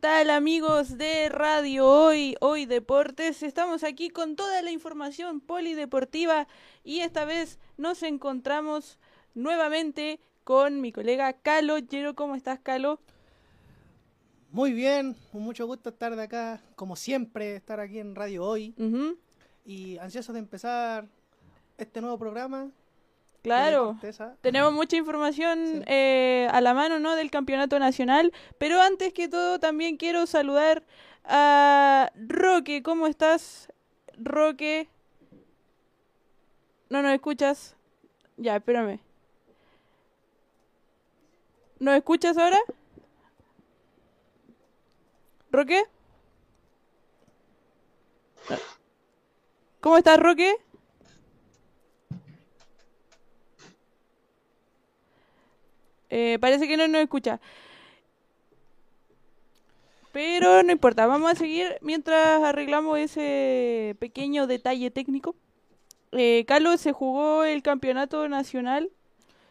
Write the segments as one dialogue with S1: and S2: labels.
S1: tal amigos de Radio Hoy, Hoy Deportes? Estamos aquí con toda la información polideportiva y esta vez nos encontramos nuevamente con mi colega Calo. Yero, ¿cómo estás, Calo?
S2: Muy bien, mucho gusto estar de acá, como siempre, estar aquí en Radio Hoy. Y ansioso de empezar este nuevo programa
S1: Claro, tenemos mucha información eh, a la mano, ¿no? Del campeonato nacional, pero antes que todo también quiero saludar a Roque. ¿Cómo estás, Roque? ¿No nos escuchas? Ya, espérame. ¿Nos escuchas ahora? ¿Roque? ¿Cómo estás, Roque? Eh, parece que no nos escucha. Pero no importa, vamos a seguir mientras arreglamos ese pequeño detalle técnico. Eh, Carlos, se jugó el campeonato nacional.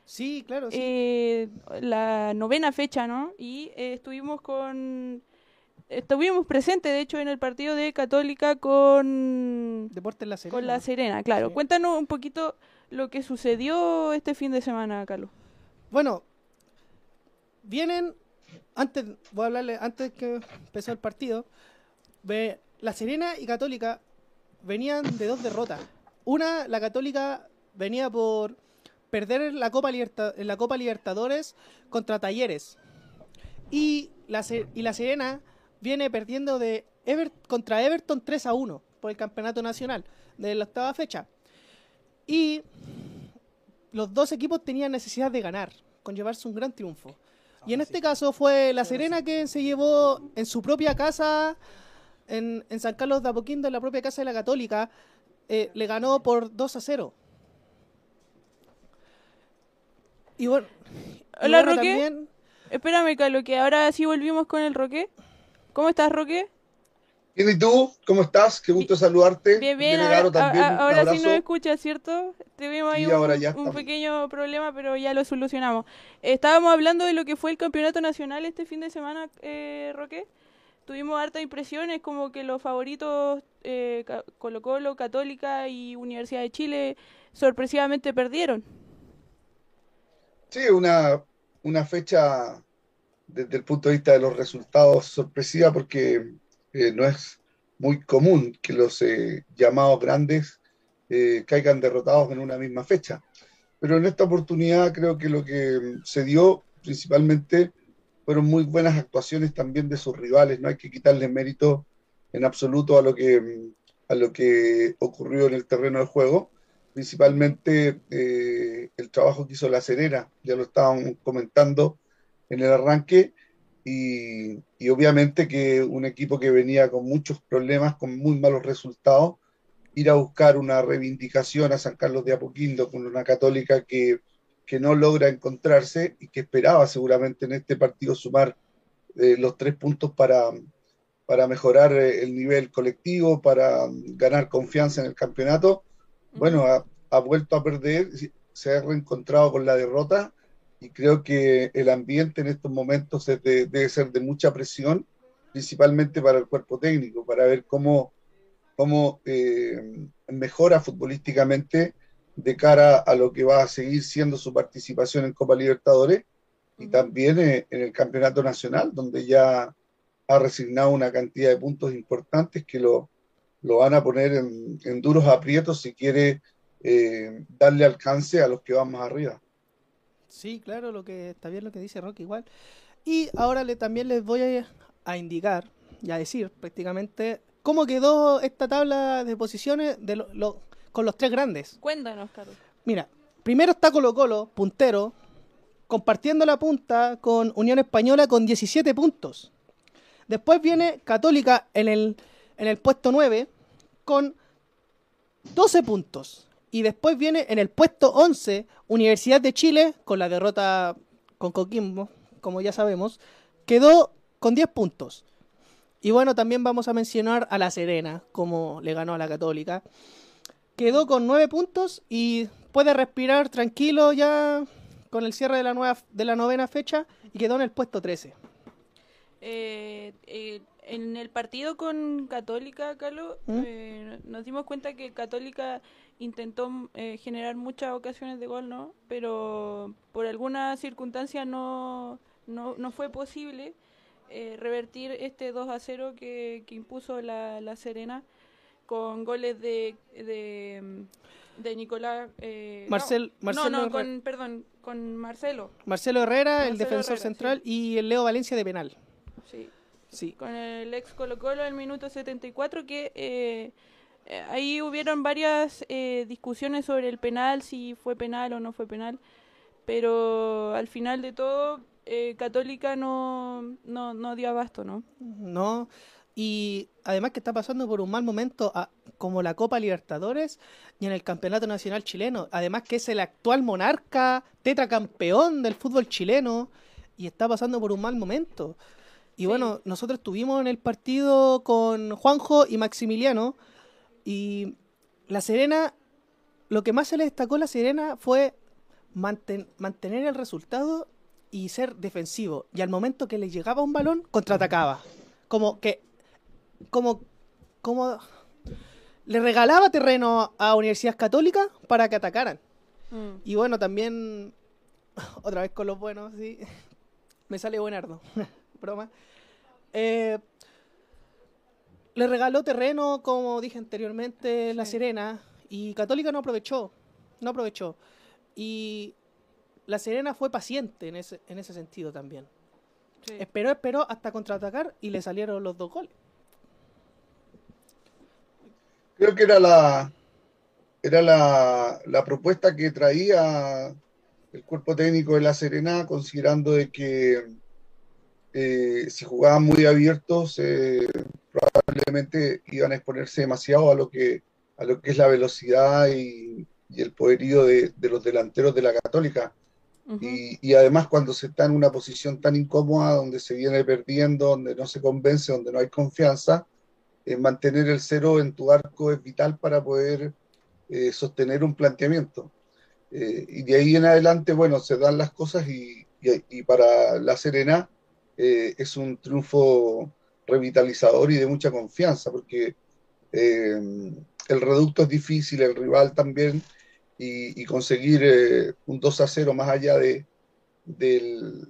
S2: Sí, claro, sí.
S1: Eh, la novena fecha, ¿no? Y estuvimos con... Estuvimos presentes, de hecho, en el partido de Católica con...
S2: Deportes La Serena.
S1: Con La Serena, claro. Cuéntanos un poquito lo que sucedió este fin de semana, Carlos.
S2: Bueno, vienen, antes, voy a hablarle, antes que empezó el partido, La Serena y Católica venían de dos derrotas. Una, la Católica venía por perder la Copa, en la Copa Libertadores contra Talleres. Y la, y la Serena viene perdiendo de contra Everton 3 a 1 por el campeonato nacional de la octava fecha. Y los dos equipos tenían necesidad de ganar, con llevarse un gran triunfo. Y en este caso fue La Serena que se llevó en su propia casa, en, San Carlos de Apoquindo, en la propia casa de la Católica, eh, le ganó por 2 a 0.
S1: Y bueno. Hola, Roque. Espérame, Carlos, que ahora sí volvimos con el Roque. ¿Cómo estás, Roque?
S3: Bien, ¿y tú? ¿Cómo estás? Qué gusto saludarte.
S1: Bien, bien. Ahora, sí nos escuchas, ¿cierto? Tuvimos ahí un, pequeño problema, pero ya lo solucionamos. Estábamos hablando de lo que fue el campeonato nacional este fin de semana, eh, Roque. Tuvimos hartas impresiones, como que los favoritos eh, Colo Colo, Católica y Universidad de Chile sorpresivamente perdieron.
S3: Sí, una, una fecha desde el punto de vista de los resultados sorpresiva porque eh, no es muy común que los eh, llamados grandes eh, caigan derrotados en una misma fecha. Pero en esta oportunidad creo que lo que se dio principalmente fueron muy buenas actuaciones también de sus rivales. No hay que quitarle mérito en absoluto a lo que, a lo que ocurrió en el terreno de juego. Principalmente el trabajo que hizo La Serena, ya lo estaban comentando en el arranque, y, obviamente que un equipo que venía con muchos problemas, con muy malos resultados, ir a buscar una reivindicación a San Carlos de Apoquindo con una católica que, que no logra encontrarse y que esperaba seguramente en este partido sumar eh, los tres puntos para, para mejorar eh, el nivel colectivo, para ganar confianza en el campeonato. Bueno, ha, ha vuelto a perder, se ha reencontrado con la derrota y creo que el ambiente en estos momentos debe ser de mucha presión, principalmente para el cuerpo técnico, para ver cómo, cómo eh, mejora futbolísticamente de cara a lo que va a seguir siendo su participación en Copa Libertadores y también eh, en el Campeonato Nacional, donde ya ha resignado una cantidad de puntos importantes que lo, lo van a poner en, duros aprietos si quiere eh, darle alcance a los que van más arriba.
S2: Sí, claro, lo que está bien lo que dice Rocky igual. Y ahora le, también les voy a, indicar y a decir prácticamente cómo quedó esta tabla de posiciones de lo, con los tres grandes.
S1: Cuéntanos, Carlos.
S2: Mira, primero está Colo Colo, puntero, compartiendo la punta con Unión Española con 17 puntos. Después viene Católica en el, en el puesto 9 con 12 puntos. Y después viene en el puesto 11 Universidad de Chile, con la derrota con Coquimbo, como ya sabemos, quedó con 10 puntos. Y bueno, también vamos a mencionar a La Serena, como le ganó a la Católica. Quedó con 9 puntos y puede respirar tranquilo ya con el cierre de la, nueva, de la novena fecha y quedó en el puesto 13.
S1: eh, eh, en el partido con Católica, Carlos, ¿Mm? eh, nos dimos cuenta que Católica intentó generar muchas ocasiones de gol, ¿no? Pero por alguna circunstancia no, no, no fue posible revertir este 2 a 0 que, que impuso la, la Serena con goles de, de, de Nicolás. Eh,
S2: Marcel,
S1: no, Marcelo no, con, perdón, con Marcelo.
S2: Marcelo Herrera, el defensor central, y el Leo Valencia de penal.
S1: Sí. Sí. Con el ex Colo Colo el minuto 74, que eh, eh, ahí hubieron varias eh, discusiones sobre el penal, si fue penal o no fue penal, pero al final de todo, Católica no, no, no dio abasto, ¿no?
S2: No. Y además que está pasando por un mal momento como la Copa Libertadores y en el Campeonato Nacional Chileno. Además que es el actual monarca, tetracampeón del fútbol chileno y está pasando por un mal momento. Y bueno, nosotros estuvimos en el partido con Juanjo y Maximiliano y La Serena, lo que más se le destacó a La Serena fue mantener el resultado y ser defensivo. Y al momento que le llegaba un balón, contraatacaba. Como que como, como le regalaba terreno a universidades católicas para que atacaran. Mm. Y bueno, también, otra vez con los buenos, sí, me sale buenardo, broma. Eh, le regaló terreno, como dije anteriormente, La Serena, y Católica no aprovechó, no aprovechó. Y La Serena fue paciente en ese, en ese sentido también. Esperó, esperó hasta contraatacar y le salieron los dos goles.
S3: Creo que era la, era la, propuesta que traía el cuerpo técnico de La Serena, considerando de que eh, si jugaban muy abiertos, eh, probablemente iban a exponerse demasiado a lo que, a lo que es la velocidad y, el poderío de, los delanteros de la Católica. y, y, además cuando se está en una posición tan incómoda, donde se viene perdiendo, donde no se convence, donde no hay confianza, eh, mantener el cero en tu arco es vital para poder eh, sostener un planteamiento. Eh, y de ahí en adelante, bueno, se dan las cosas y, para La Serena es un triunfo revitalizador y de mucha confianza, porque el reducto es difícil, el rival también, y, conseguir un 2 a 0 más allá de, del,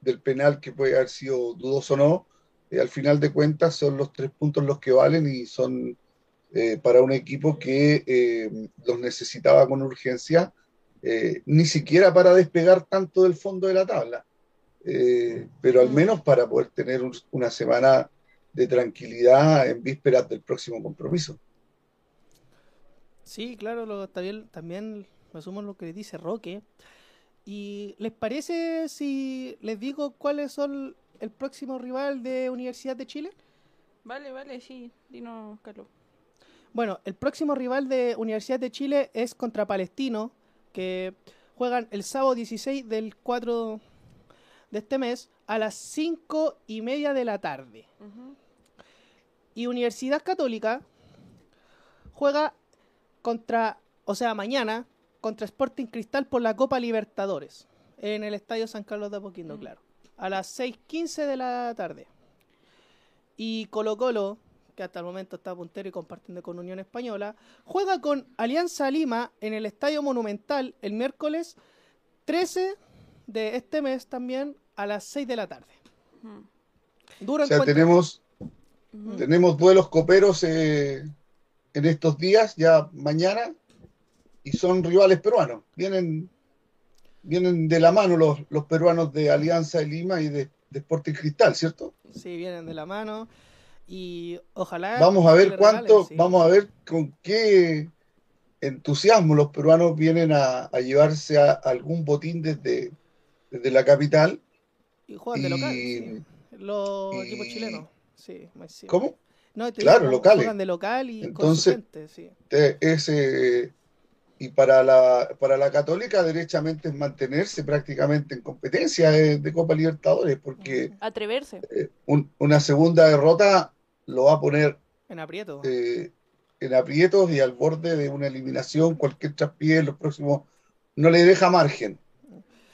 S3: del penal que puede haber sido dudoso o no, eh, al final de cuentas son los tres puntos los que valen y son eh, para un equipo que eh, los necesitaba con urgencia, ni siquiera para despegar tanto del fondo de la tabla, pero al menos para poder tener una semana de tranquilidad en vísperas del próximo compromiso.
S2: Sí, claro, lo, también, también asumo lo que dice Roque. ¿Y les parece si les digo cuáles son el próximo rival de Universidad de Chile?
S1: Vale, vale, sí, dinos, Carlos.
S2: Bueno, el próximo rival de Universidad de Chile es contra Palestino, que juegan el sábado 16 del 4 de este mes a las 5 y media de la tarde. Y Universidad Católica juega contra, o sea, mañana, contra Sporting Cristal por la Copa Libertadores, en el Estadio San Carlos de Apoquindo, claro a las 6.15 de la tarde. Y Colo Colo, que hasta el momento está puntero y compartiendo con Unión Española, juega con Alianza Lima en el Estadio Monumental el miércoles 13 de este mes también a las 6 de la tarde.
S3: Duro o sea, tenemos, tenemos duelos coperos eh, en estos días, ya mañana, y son rivales peruanos. Vienen vienen de la mano los, los peruanos de Alianza de Lima y de, de Sporting Cristal, ¿cierto?
S2: Sí, vienen de la mano y ojalá...
S3: Vamos a ver cuánto, vamos a ver con qué entusiasmo los peruanos vienen a, llevarse a algún botín desde, desde la capital.
S2: Y juegan de local, los equipos chilenos. Sí,
S3: ¿Cómo? claro, locales.
S2: Juegan de local y Entonces, sí.
S3: ese y para la, para la Católica derechamente es mantenerse prácticamente en competencia de, Copa Libertadores, porque
S1: atreverse.
S3: Eh, una segunda derrota lo va a poner
S2: en aprieto.
S3: Eh, en aprietos y al borde de una eliminación, cualquier traspié en los próximos no le deja margen.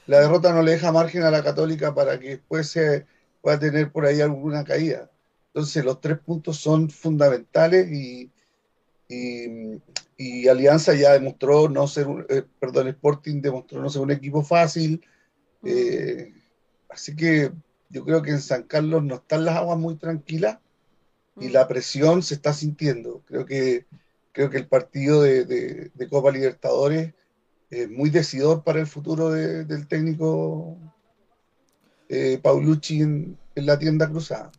S3: La derrota no le deja margen a la Católica para que después se pueda tener por ahí alguna caída. Entonces los tres puntos son fundamentales y, y, Alianza ya demostró no ser, un, eh, perdón, Sporting demostró no ser un equipo fácil. Mm. Eh, así que yo creo que en San Carlos no están las aguas muy tranquilas y mm. la presión se está sintiendo. Creo que, creo que el partido de, Copa Libertadores es muy decidor para el futuro del técnico eh, Paulucci en la tienda cruzada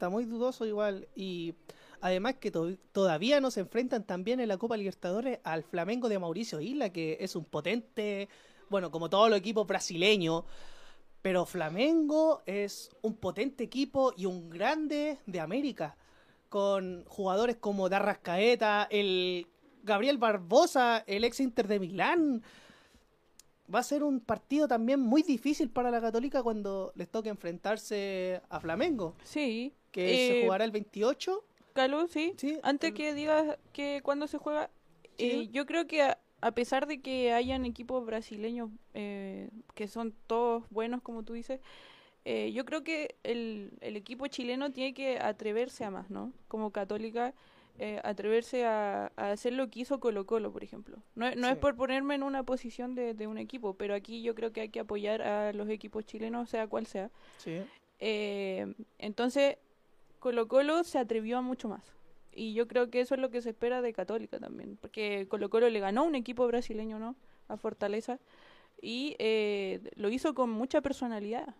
S2: está muy dudoso igual. Y además que todavía nos enfrentan también en la Copa Libertadores al Flamengo de Mauricio Isla, que es un potente, bueno, como todos los equipos brasileños. Pero Flamengo es un potente equipo y un grande de América. Con jugadores como Darrascaeta, el Gabriel Barbosa, el ex Inter de Milán va a ser un partido también muy difícil para la Católica cuando les toque enfrentarse a Flamengo.
S1: Sí
S2: que se eh, jugará el 28.
S1: Calú, sí. Antes que digas que cuando se juega, eh, yo creo que a, pesar de que hayan equipos brasileños eh, que son todos buenos, como tú dices, yo creo que el, el, equipo chileno tiene que atreverse a más, ¿no? Como católica, atreverse a, hacer lo que hizo Colo Colo, por ejemplo. No, no es por ponerme en una posición de, de, un equipo, pero aquí yo creo que hay que apoyar a los equipos chilenos, sea cual sea.
S2: Sí.
S1: entonces, Colo Colo se atrevió a mucho más. Y yo creo que eso es lo que se espera de Católica también, porque Colo Colo le ganó un equipo brasileño, ¿no? A Fortaleza. Y eh, lo hizo con mucha personalidad.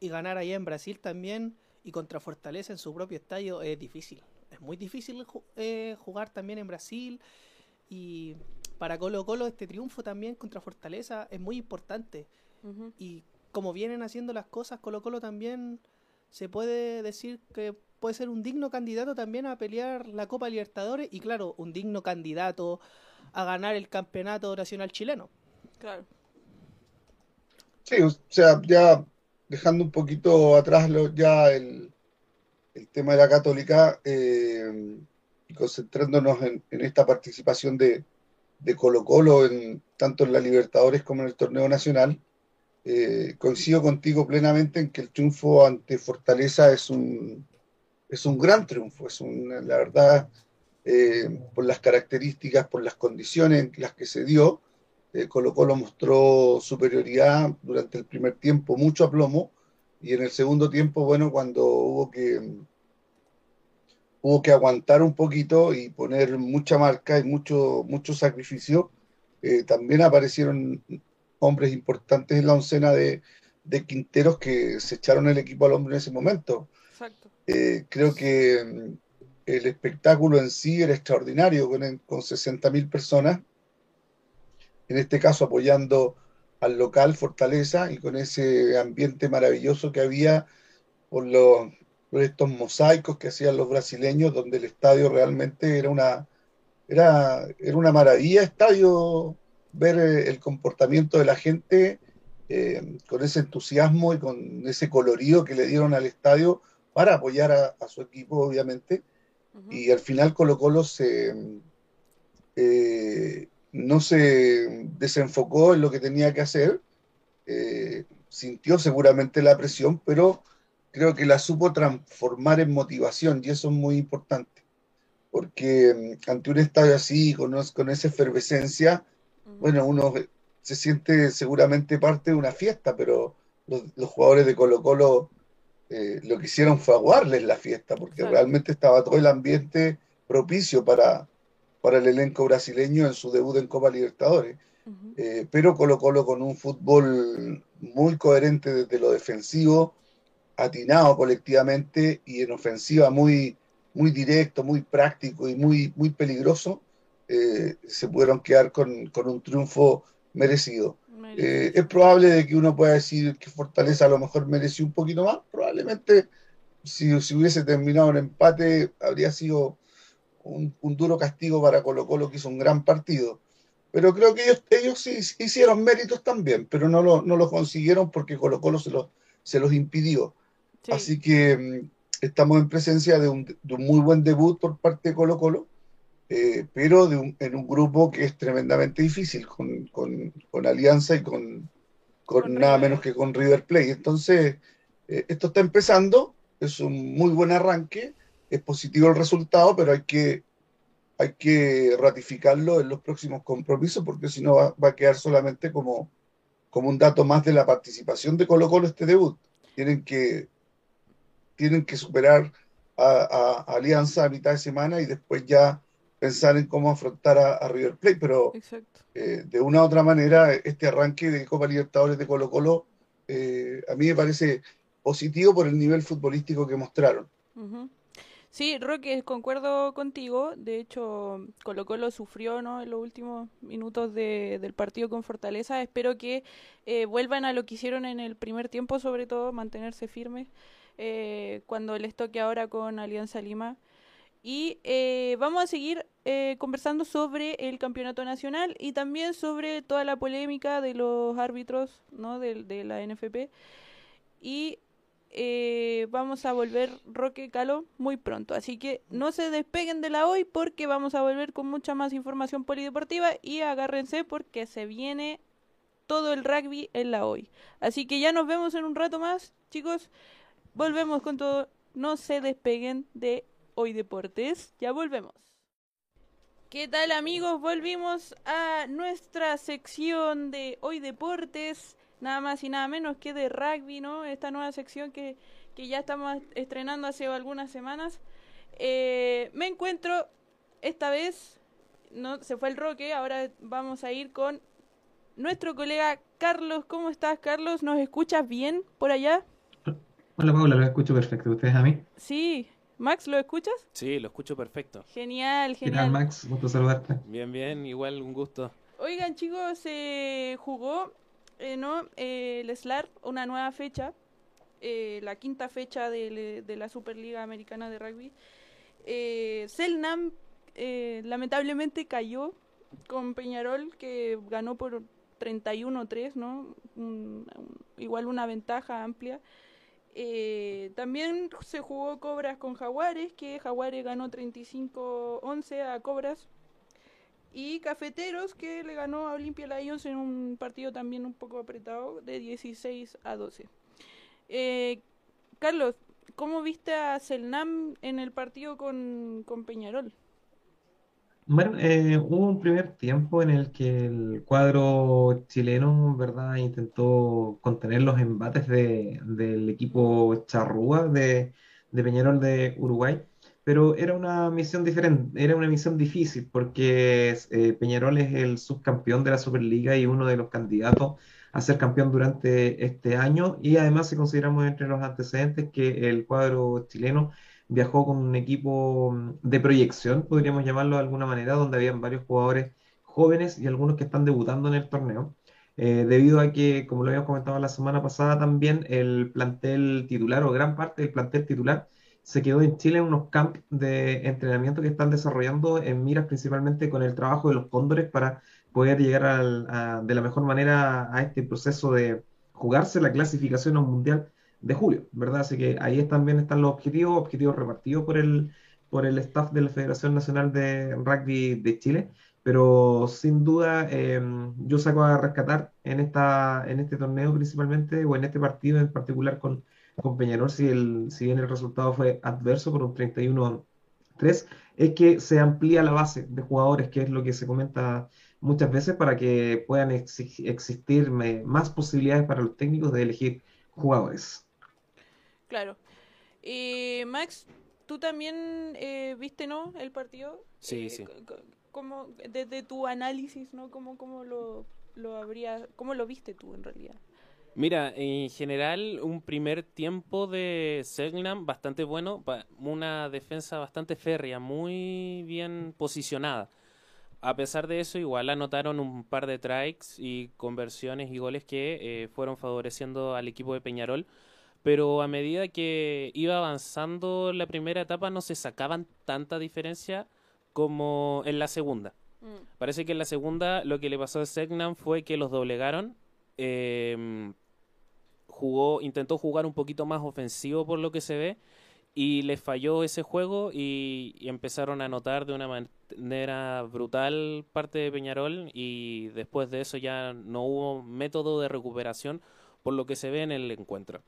S2: Y ganar ahí en Brasil también y contra Fortaleza en su propio estadio es difícil. Es muy difícil eh, jugar también en Brasil. Y para Colo Colo este triunfo también contra Fortaleza es muy importante. Y como vienen haciendo las cosas, Colo Colo también se puede decir que puede ser un digno candidato también a pelear la Copa Libertadores y claro, un digno candidato a ganar el campeonato nacional chileno.
S1: Claro.
S3: Sí, o sea, ya dejando un poquito atrás lo, ya el, el, tema de la católica eh, concentrándonos en, esta participación de, Colo Colo en, tanto en la Libertadores como en el torneo nacional, eh, coincido contigo plenamente en que el triunfo ante Fortaleza es un, es un gran triunfo, es la verdad, eh, por las características, por las condiciones en las que se dio, eh, Colo Colo mostró superioridad durante el primer tiempo, mucho aplomo, y en el segundo tiempo, bueno, cuando hubo que hubo que aguantar un poquito y poner mucha marca y mucho, mucho sacrificio, también aparecieron hombres importantes en la oncena de, Quinteros que se echaron el equipo al hombre en ese momento. Eh, creo que mm, el espectáculo en sí era extraordinario, con, con 60.000 personas, en este caso apoyando al local Fortaleza y con ese ambiente maravilloso que había por, los, por estos mosaicos que hacían los brasileños, donde el estadio realmente era una, era, era una maravilla, estadio ver eh, el comportamiento de la gente eh, con ese entusiasmo y con ese colorido que le dieron al estadio para apoyar a, su equipo, obviamente. Y al final Colo Colo se, eh, no se desenfocó en lo que tenía que hacer, sintió seguramente la presión, pero creo que la supo transformar en motivación y eso es muy importante, porque mm, ante un estadio así, con, con esa efervescencia, bueno, uno se siente seguramente parte de una fiesta, pero los, jugadores de Colo Colo eh, lo que hicieron fue aguarles la fiesta, porque realmente estaba todo el ambiente propicio para, para el elenco brasileño en su debut en Copa Libertadores. Eh, pero Colo Colo con un fútbol muy coherente desde lo defensivo, atinado colectivamente y en ofensiva muy, muy directo, muy práctico y muy, muy peligroso, eh, se pudieron quedar con, un triunfo merecido. Eh, es probable de que uno pueda decir que Fortaleza a lo mejor mereció un poquito más. Probablemente si, si hubiese terminado en empate habría sido un, duro castigo para Colo Colo que hizo un gran partido. Pero creo que ellos, ellos sí hicieron méritos también, pero no lo, no lo consiguieron porque Colo Colo se, se los impidió. Así que mm, estamos en presencia de un, de un muy buen debut por parte de Colo Colo eh, pero en un grupo que es tremendamente difícil, con, con, Alianza y con, con nada menos que con River Plate. Entonces, eh, esto está empezando, es un muy buen arranque, es positivo el resultado, pero hay que, hay que ratificarlo en los próximos compromisos porque si no va, a quedar solamente como, como un dato más de la participación de Colo Colo este debut. Tienen que, tienen que superar a, Alianza a mitad de semana y después ya pensar en cómo afrontar a, River Plate, pero eh, de una u otra manera este arranque de Copa Libertadores de Colo Colo eh, a mí me parece positivo por el nivel futbolístico que mostraron.
S1: Sí, Roque, concuerdo contigo. De hecho, Colo Colo sufrió ¿no? en los últimos minutos del partido con Fortaleza. Espero que eh, vuelvan a lo que hicieron en el primer tiempo, sobre todo, mantenerse firmes eh, cuando les toque ahora con Alianza Lima. Y eh, vamos a seguir conversando sobre el campeonato nacional y también sobre toda la polémica de los árbitros ¿no? de, de la NFP. Y eh, vamos a volver Roque Calo muy pronto. Así que no se despeguen de la hoy porque vamos a volver con mucha más información polideportiva y agárrense porque se viene todo el rugby en la hoy. Así que ya nos vemos en un rato más, chicos. Volvemos con todo. No se despeguen de hoy deportes. Ya volvemos. ¿Qué tal amigos? Volvimos a nuestra sección de hoy deportes nada más y nada menos que de rugby, ¿no? Esta nueva sección que, que ya estamos estrenando hace algunas semanas. Eh, me encuentro esta vez, no se fue el Roque, ahora vamos a ir con nuestro colega Carlos. ¿Cómo estás, Carlos? ¿Nos escuchas bien por allá?
S4: Hola, Paula, lo escucho perfecto. ¿Ustedes a mí?
S1: Sí. Max, ¿lo escuchas?
S5: Sí, lo escucho perfecto.
S1: Genial, genial.
S4: ¿Qué tal, Max? Gusto saludarte.
S5: Bien, bien, igual un gusto.
S1: Oigan, chicos, se jugó eh, ¿no? Eh, el SLAR, una nueva fecha, eh, la quinta fecha de, la Superliga Americana de Rugby. Eh, Selnam lamentablemente cayó con Peñarol, que ganó por 31-3, ¿no? igual una ventaja amplia. también se jugó Cobras con Jaguares, que Jaguares ganó 35-11 a Cobras y Cafeteros que le ganó a Olimpia Lions en un partido también un poco apretado de 16 a 12. Eh, Carlos, ¿cómo viste a Selnam en el partido con, Peñarol?
S4: Bueno, eh, hubo un primer tiempo en el que el cuadro chileno, ¿verdad?, intentó contener los embates de, del equipo charrúa de, de Peñarol de Uruguay pero era una misión diferente, era una misión difícil porque eh, Peñarol es el subcampeón de la Superliga y uno de los candidatos a ser campeón durante este año y además si consideramos entre los antecedentes que el cuadro chileno viajó con un equipo mm, de proyección, podríamos llamarlo de alguna manera, donde habían varios jugadores jóvenes y algunos que están debutando en el torneo. Eh, debido a que, como lo habíamos comentado la semana pasada también, el plantel titular o gran parte del plantel titular se quedó en Chile en unos camps de entrenamiento que están desarrollando en miras principalmente con el trabajo de los cóndores para poder llegar de la mejor manera a este proceso de jugarse la clasificación a un mundial de julio, ¿verdad? Así que ahí también están los objetivos, objetivos repartidos por el, por el staff de la Federación Nacional de Rugby de Chile, pero sin duda em, yo saco a rescatar en, esta, en este torneo principalmente, o en este partido en particular con con Peñarol, si, el, si bien el resultado fue adverso por un 31-3, es que se amplía la base de jugadores, que es lo que se comenta muchas veces, para que puedan existir más posibilidades para los técnicos de elegir jugadores.
S1: Claro. y Max, tú también eh, viste, ¿no? El partido.
S5: Sí, eh, sí.
S1: ¿Cómo, desde tu análisis, ¿no? ¿Cómo, cómo lo, lo habría, cómo lo viste tú en realidad?
S5: Mira, en general, un primer tiempo de Selknam bastante bueno, una defensa bastante férrea, muy bien posicionada. A pesar de eso, igual anotaron un par de strikes y conversiones y goles que eh, fueron favoreciendo al equipo de Peñarol. Pero a medida que iba avanzando la primera etapa, no se sacaban tanta diferencia como en la segunda. Mm. Parece que en la segunda lo que le pasó a Selknam fue que los doblegaron eh, jugó, intentó jugar un poquito más ofensivo por lo que se ve y les falló ese juego y, empezaron a anotar de una manera brutal parte de Peñarol y después de eso ya no hubo método de recuperación por lo que se ve en el encuentro.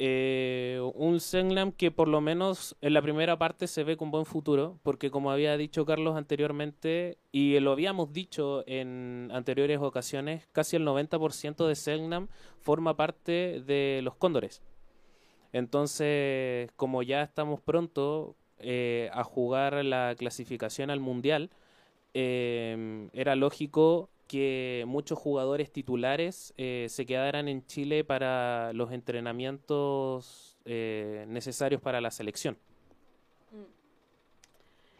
S5: Eh, un Senlam que por lo menos en la primera parte se ve con buen futuro, porque como había dicho Carlos anteriormente, y lo habíamos dicho en anteriores ocasiones, casi el 90% de Senlam forma parte de los Cóndores. Entonces, como ya estamos pronto eh, a jugar la clasificación al Mundial, eh, era lógico que muchos jugadores titulares eh, se quedaran en Chile para los entrenamientos eh, necesarios para la selección.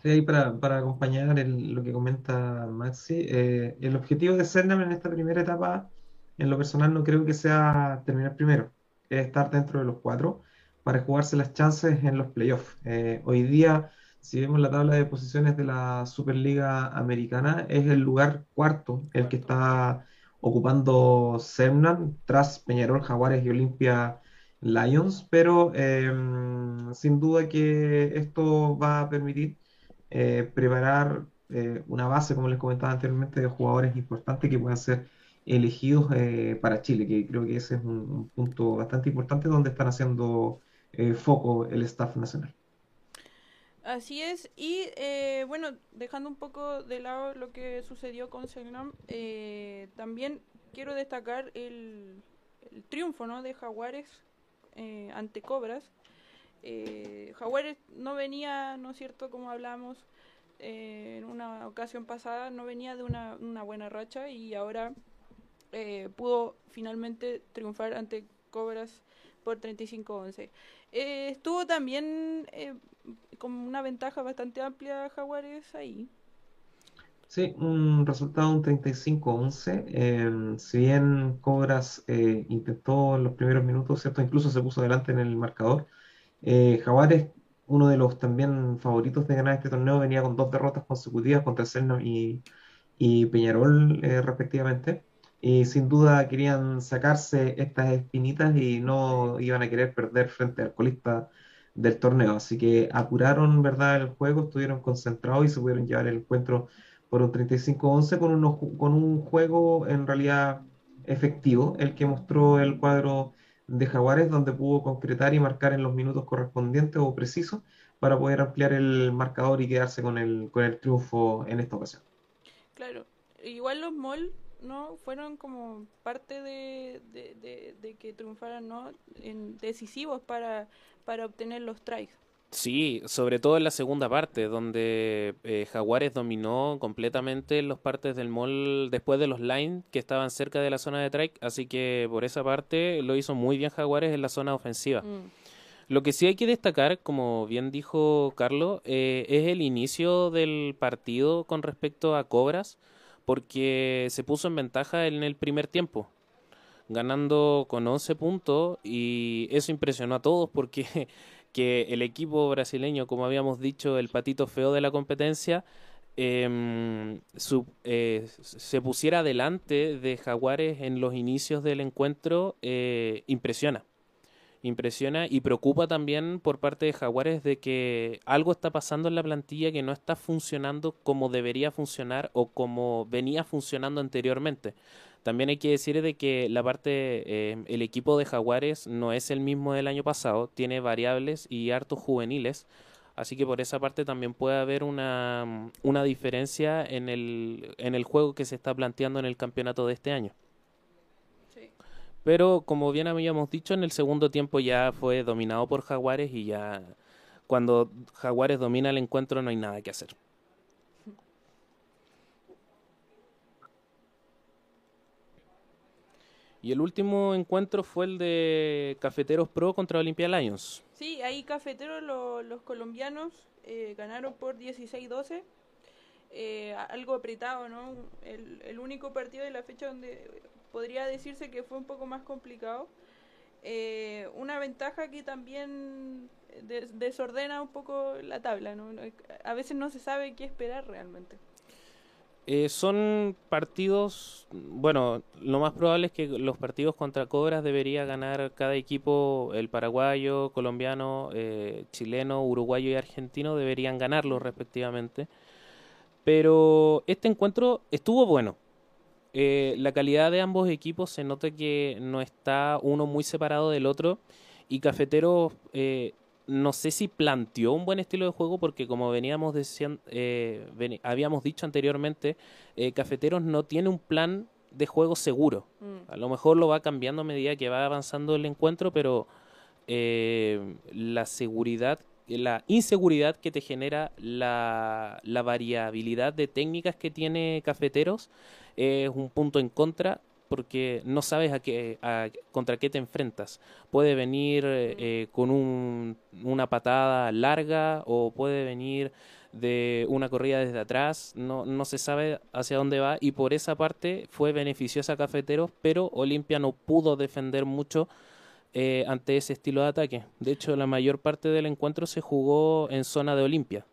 S4: Sí, para, para acompañar lo que comenta Maxi, eh, el objetivo de Cernam en esta primera etapa, en lo personal, no creo que sea terminar primero, es estar dentro de los cuatro para jugarse las chances en los playoffs. hoy día si vemos la tabla de posiciones de la Superliga Americana, es el lugar cuarto el que está ocupando Semnan tras Peñarol, Jaguares y Olimpia Lions, pero em, sin duda que esto va a permitir eh, preparar eh, una base, como les comentaba anteriormente, de jugadores importantes que puedan ser elegidos eh, para Chile, que creo que ese es un punto bastante importante donde están haciendo foco el staff nacional.
S1: Así es, y eh, bueno, dejando un poco de lado lo que sucedió con Selnam, eh, también quiero destacar el, triunfo ¿no? de Jaguares eh, ante Cobras. Jaguares no venía, ¿no es cierto?, como hablamos en una ocasión pasada, no venía de una, una buena racha y ahora pudo finalmente triunfar ante Cobras por 35-11. estuvo también con una ventaja bastante amplia Jaguares ahí.
S4: Sí, un resultado un 35-11. Em, si bien Cobras eh, intentó en los primeros minutos, ¿cierto? incluso se puso delante en el marcador, eh, Jaguares, uno de los también favoritos de ganar este torneo, venía con dos derrotas consecutivas contra Cerno y, y Peñarol eh, respectivamente. Y sin duda querían sacarse estas espinitas y no iban a querer perder frente al colista del torneo. Así que apuraron, ¿verdad?, el juego, estuvieron concentrados y se pudieron llevar el encuentro por un 35-11 con, con un juego en realidad efectivo, el que mostró el cuadro de Jaguares, donde pudo concretar y marcar en los minutos correspondientes o precisos para poder ampliar el marcador y quedarse con el, con el triunfo en esta ocasión.
S1: Claro, igual los MOL no fueron como parte de, de, que triunfaran no en decisivos para para obtener los tries.
S5: Sí, sobre todo en la segunda parte, donde eh, Jaguares dominó completamente los partes del mall después de los lines que estaban cerca de la zona de trike, así que por esa parte lo hizo muy bien Jaguares en la zona ofensiva. Mm. Lo que sí hay que destacar, como bien dijo Carlos, eh, es el inicio del partido con respecto a Cobras, porque se puso en ventaja en el primer tiempo ganando con 11 puntos y eso impresionó a todos porque que el equipo brasileño, como habíamos dicho, el patito feo de la competencia, em, eh, se pusiera delante de Jaguares en los inicios del encuentro, eh, impresiona. Impresiona y preocupa también por parte de Jaguares de que algo está pasando en la plantilla que no está funcionando como debería funcionar o como venía funcionando anteriormente. También hay que decir de que la parte, eh, el equipo de Jaguares no es el mismo del año pasado, tiene variables y hartos juveniles, así que por esa parte también puede haber una, una diferencia en el, en el juego que se está planteando en el campeonato de este año. Pero como bien habíamos dicho, en el segundo tiempo ya fue dominado por Jaguares y ya cuando Jaguares domina el encuentro no hay nada que hacer. Y el último encuentro fue el de Cafeteros Pro contra Olimpia Lions.
S1: Sí, ahí Cafeteros, los colombianos, eh, ganaron por 16-12. Eh, algo apretado, ¿no? El, único partido de la fecha donde podría decirse que fue un poco más complicado. Eh, una ventaja que también desordena un poco la tabla, ¿no? A veces no se sabe qué esperar realmente.
S5: Eh, son partidos, bueno, lo más probable es que los partidos contra Cobras debería ganar cada equipo, el paraguayo, colombiano, eh, chileno, uruguayo y argentino deberían ganarlos respectivamente. Pero este encuentro estuvo bueno. Eh, la calidad de ambos equipos se nota que no está uno muy separado del otro Y Cafeteros eh, no sé si planteó un buen estilo de juego porque como veníamos eh, habíamos dicho anteriormente, eh, Cafeteros no tiene un plan de juego seguro. Mm. A lo mejor lo va cambiando a medida que va avanzando el encuentro, pero eh, la seguridad, la inseguridad que te genera la, variabilidad de técnicas que tiene Cafeteros es un punto en contra porque no sabes a qué, contra qué te enfrentas. Puede venir eh, con un, una patada larga o puede venir de una corrida desde atrás, no, no se sabe hacia dónde va y por esa parte fue beneficiosa a Cafeteros, pero Olimpia no pudo defender mucho eh, ante ese estilo de ataque. De hecho, la mayor parte del encuentro se jugó en zona de Olimpia.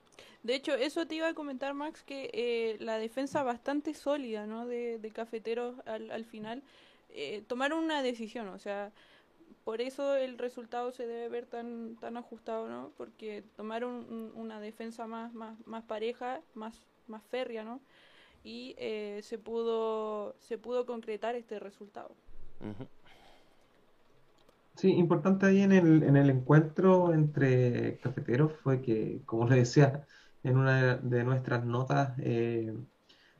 S1: De hecho, eso te iba a comentar, Max, que eh, la defensa bastante sólida, ¿no? De, Cafeteros al, al final. Eh, tomaron una decisión, o sea, por eso el resultado se debe ver tan tan ajustado, ¿no? Porque tomaron una defensa más, más, más pareja, más, más férrea, ¿no? Y eh, se pudo se pudo concretar este resultado.
S4: Sí, importante ahí en el, en el encuentro entre cafeteros fue que, como les decía, en una de nuestras notas, eh,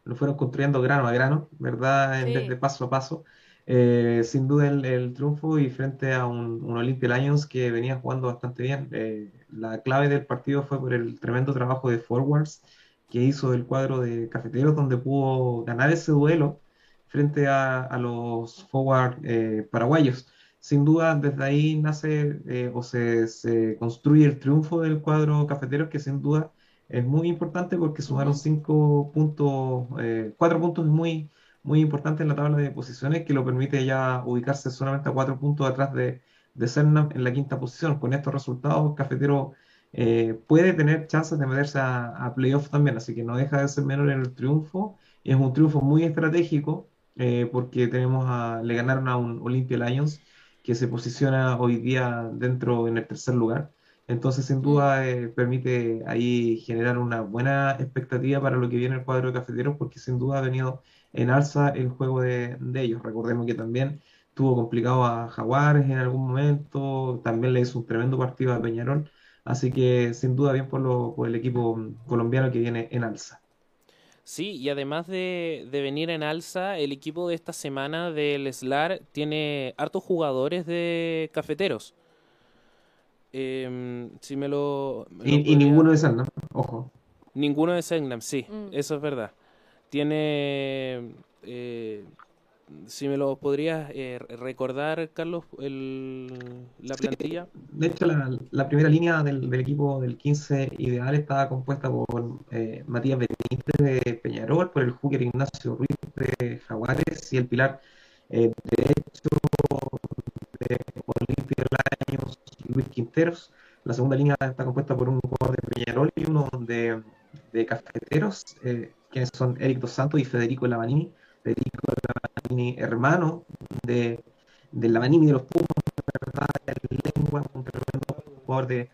S4: lo fueron construyendo grano a grano, ¿verdad? En vez de paso a paso. Eh, sin duda el, triunfo y frente a un, un, Olympia Lions que venía jugando bastante bien. Eh, la clave del partido fue por el tremendo trabajo de forwards que hizo el cuadro de Cafeteros, donde pudo ganar ese duelo frente a, a los forward paraguayos. Sin duda, desde ahí nace o se, se, construye el triunfo del cuadro Cafeteros, que sin duda es muy importante porque sumaron cinco puntos, eh, cuatro puntos muy, muy importantes en la tabla de posiciones que lo permite ya ubicarse solamente a cuatro puntos atrás de, de en la quinta posición. Con estos resultados, Cafetero eh, puede tener chances de meterse a, playoff también, así que no deja de ser menor en el triunfo. Es un triunfo muy estratégico eh, porque tenemos a, le ganaron a un Olympia Lions que se posiciona hoy día dentro en el tercer lugar. Entonces, sin duda, eh, permite ahí generar una buena expectativa para lo que viene el cuadro de cafeteros, porque sin duda ha venido en alza el juego de, ellos. Recordemos que también tuvo complicado a Jaguares en algún momento, también le hizo un tremendo partido a Peñarol, así que sin duda bien por, lo, por el equipo colombiano que viene en alza.
S5: Sí, y además de, de, venir en alza, el equipo de esta semana del SLAR tiene hartos jugadores de cafeteros. Eh, si me lo.
S4: y, ninguno de Selnam, ojo.
S5: Ninguno de Selnam, sí, mm. eso es verdad. Tiene. Eh, si me lo podrías eh, recordar, Carlos, el, la plantilla.
S4: De hecho, la, primera línea del, equipo del 15 ideal estaba compuesta por eh, Matías Benítez de Peñarol, por el Hooker Ignacio Ruiz de Jaguares y el pilar eh, derecho de Olimpia Años Luis Quinteros. La segunda línea está compuesta por un jugador de Peñarol y uno de, de Cafeteros, eh, quienes son Eric Dos Santos y Federico Lavanini. Federico Lavanini, hermano de, de Lavanini de los Pumas, ¿verdad? lengua, un tremendo jugador de,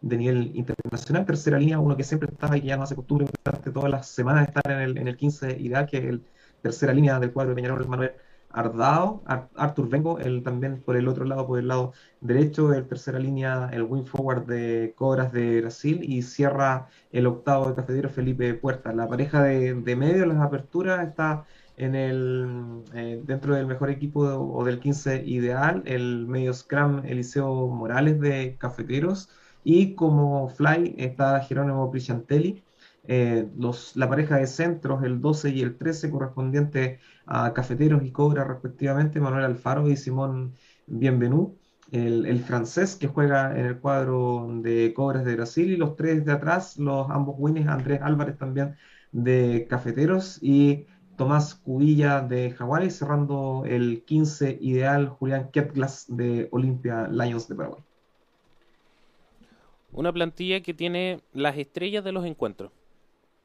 S4: de nivel internacional. Tercera línea, uno que siempre está y ya no hace costumbre durante todas las semanas estar en el, en el 15 ideal, que es el tercera línea del cuadro de Peñarol, Manuel Ardao, Arthur Vengo, el, también por el otro lado, por el lado derecho, el tercera línea, el wing forward de Cobras de Brasil y cierra el octavo de Cafetero Felipe Puerta. La pareja de, de medio, las aperturas, está en el eh, dentro del mejor equipo o del 15 ideal, el medio scrum Eliseo Morales de Cafeteros y como fly está Jerónimo Prichantelli eh, los, la pareja de centros, el 12 y el 13, correspondiente a Cafeteros y Cobra respectivamente, Manuel Alfaro y Simón Bienvenú. El, francés que juega en el cuadro de Cobras de Brasil y los tres de atrás, los ambos winners, Andrés Álvarez también de Cafeteros y Tomás Cubilla de Jaguares, cerrando el 15 ideal Julián Ketglas de Olimpia Lions de Paraguay.
S5: Una plantilla que tiene las estrellas de los encuentros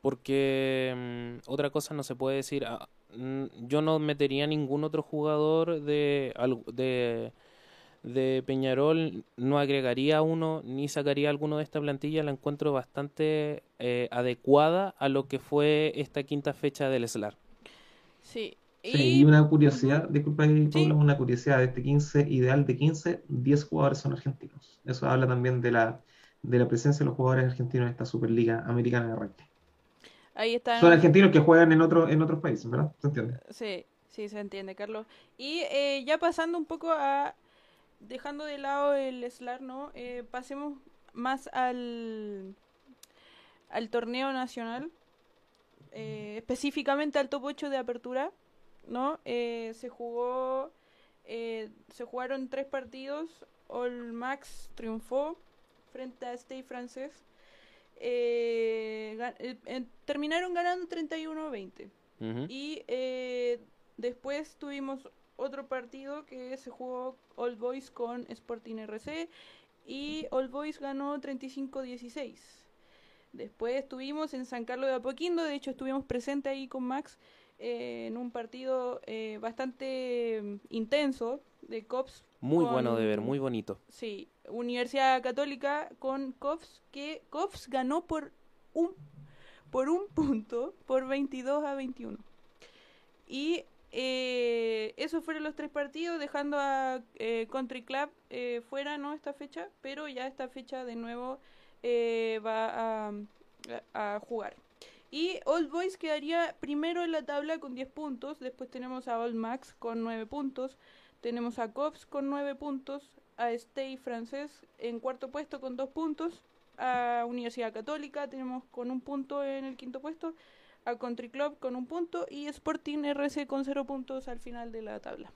S5: porque mm, otra cosa no se puede decir. Ah, mm, yo no metería ningún otro jugador de, de, de Peñarol, no agregaría uno ni sacaría alguno de esta plantilla. La encuentro bastante eh, adecuada a lo que fue esta quinta fecha del SLAR.
S1: Sí,
S4: y una curiosidad, disculpa, una curiosidad de este 15, ideal de 15, 10 jugadores son argentinos. Eso habla también de la, de la presencia de los jugadores argentinos en esta Superliga Americana de Rugby.
S1: Ahí está.
S4: Son argentinos que juegan en, otro, en otros países, ¿verdad? ¿Se entiende?
S1: Sí, sí, se entiende, Carlos. Y eh, ya pasando un poco a, dejando de lado el SLAR, ¿no? Eh, pasemos más al, al torneo nacional, eh, específicamente al top 8 de apertura, ¿no? Eh, se jugó, eh, se jugaron tres partidos, All Max triunfó frente a Stay Francés, terminaron ganando 31-20 y después tuvimos otro partido que se jugó All Boys con Sporting RC y All Boys ganó 35-16. Después estuvimos en San Carlos de Apoquindo, de hecho estuvimos presentes ahí con Max eh, en un partido eh, bastante mm, intenso de COPS.
S5: Muy bueno de ver, muy bonito.
S1: Sí, Universidad Católica con COPS, que COPS ganó por un, por un punto, por 22 a 21. Y eh, esos fueron los tres partidos, dejando a eh, Country Club eh, fuera, ¿no? Esta fecha, pero ya esta fecha de nuevo eh, va a, jugar. Y Old Boys quedaría primero en la tabla con 10 puntos, después tenemos a Old Max con 9 puntos, tenemos a Cops con 9 puntos, a Stay francés en cuarto puesto con 2 puntos, a Universidad Católica tenemos con un punto en el quinto puesto, a Country Club con un punto. Y Sporting RC con cero puntos al final de la tabla.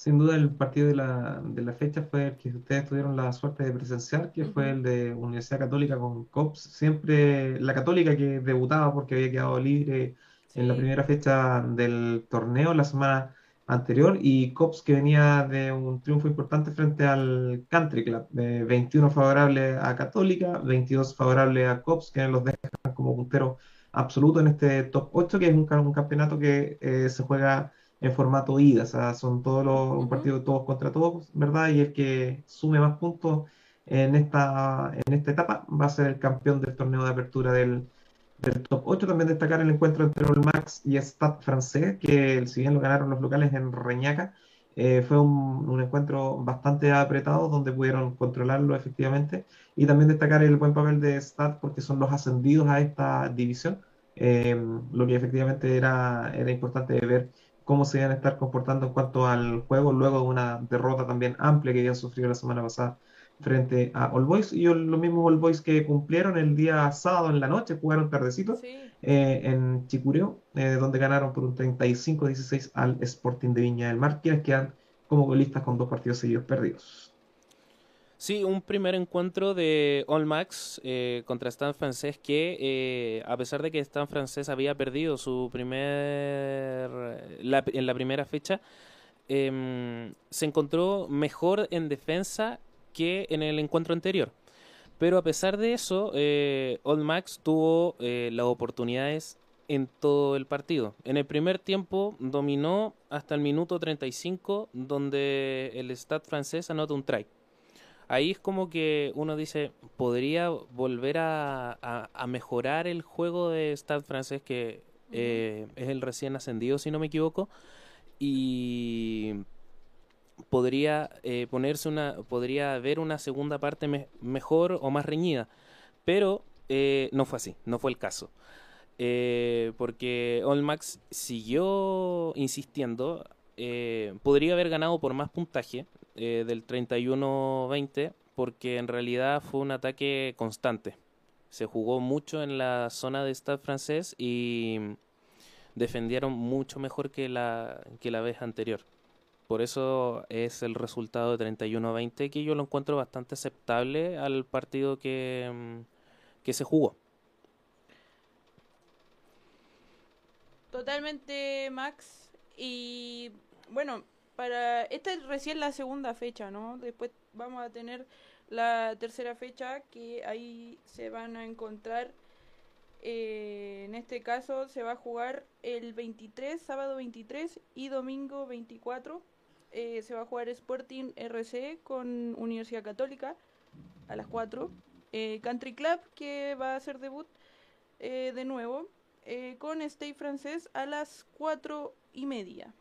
S4: Sin duda el partido de la, de la fecha fue el que ustedes tuvieron la suerte de presenciar, que fue el de Universidad Católica con COPS. Siempre la Católica que debutaba porque había quedado libre en la primera fecha del torneo la semana anterior y COPS que venía de un triunfo importante frente al Country Club, 21 favorable a Católica, 22 favorable a COPS, que los dejan como punteros absoluto en este top 8, que es un, un campeonato que eh, se juega en formato ida, o sea, son todos los un partido todos contra todos, ¿verdad? Y el que sume más puntos en esta, en esta etapa va a ser el campeón del torneo de apertura del, del top 8. También destacar el encuentro entre el Max y Stade francés, que si bien lo ganaron los locales en Reñaca, eh, fue un, un, encuentro bastante apretado donde pudieron controlarlo efectivamente y también destacar el buen papel de Stad porque son los ascendidos a esta división, eh, lo que efectivamente era, era importante ver cómo se iban a estar comportando en cuanto al juego luego de una derrota también amplia que habían sufrido la semana pasada frente a All Boys y los mismos All Boys que cumplieron el día sábado en la noche, jugaron tardecito eh, en Chicureo, eh, donde ganaron por un 35-16 al Sporting de Viña del Mar, quienes quedan como golistas con dos partidos seguidos perdidos.
S5: Sí, un primer encuentro de All Max eh, contra Stan Francés que, a pesar de que Stan Francés había perdido su primer en la primera fecha, em, se encontró mejor en defensa que en el encuentro anterior. Pero a pesar de eso, eh, Old Max tuvo eh, las oportunidades en todo el partido. En el primer tiempo dominó hasta el minuto 35, donde el Stade francés anota un try. Ahí es como que uno dice, podría volver a, a, mejorar el juego de Stade francés, que eh, es el recién ascendido, si no me equivoco. Y podría eh, ponerse una, podría haber una segunda parte mejor o más reñida, pero eh, no fue así, no fue el caso. Porque Olmax siguió insistiendo, podría haber ganado por más puntaje del 31-20, porque en realidad fue un ataque constante. Se jugó mucho en la zona de Stade francés y defendieron mucho mejor que la, que la vez anterior. Por eso es el resultado de 31-20 que yo lo encuentro bastante aceptable al partido que, mm, que se jugó.
S1: Totalmente, Max. Y bueno, para esta es recién la segunda fecha, ¿no? Después vamos a tener la tercera fecha que ahí se van a encontrar. Eh, en este caso se va a jugar el 23, sábado 23 y domingo 24 eh, se va a jugar Sporting RC con Universidad Católica a las 4. Eh, Country Club, que va a hacer debut de nuevo, con Stay francés a las 4 y media.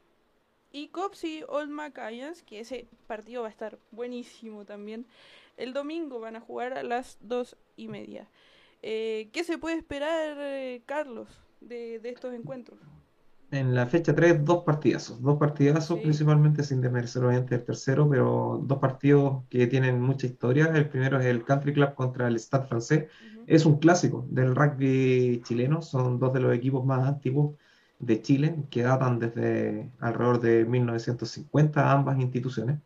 S1: Y Cops y Old Macayans, que ese partido va a estar buenísimo también, el domingo van a jugar a las dos y media. Eh, ¿Qué se puede esperar, eh, Carlos, de, de estos encuentros?
S4: en la fecha 3 dos partidazos, dos partidazos principalmente sin desmerecer obviamente el tercero, pero dos partidos que tienen mucha historia. El primero es el Country Club contra el Stade francés. Es un clásico del rugby chileno, son dos de los equipos más antiguos de Chile, que datan desde alrededor de 1950 ambas instituciones.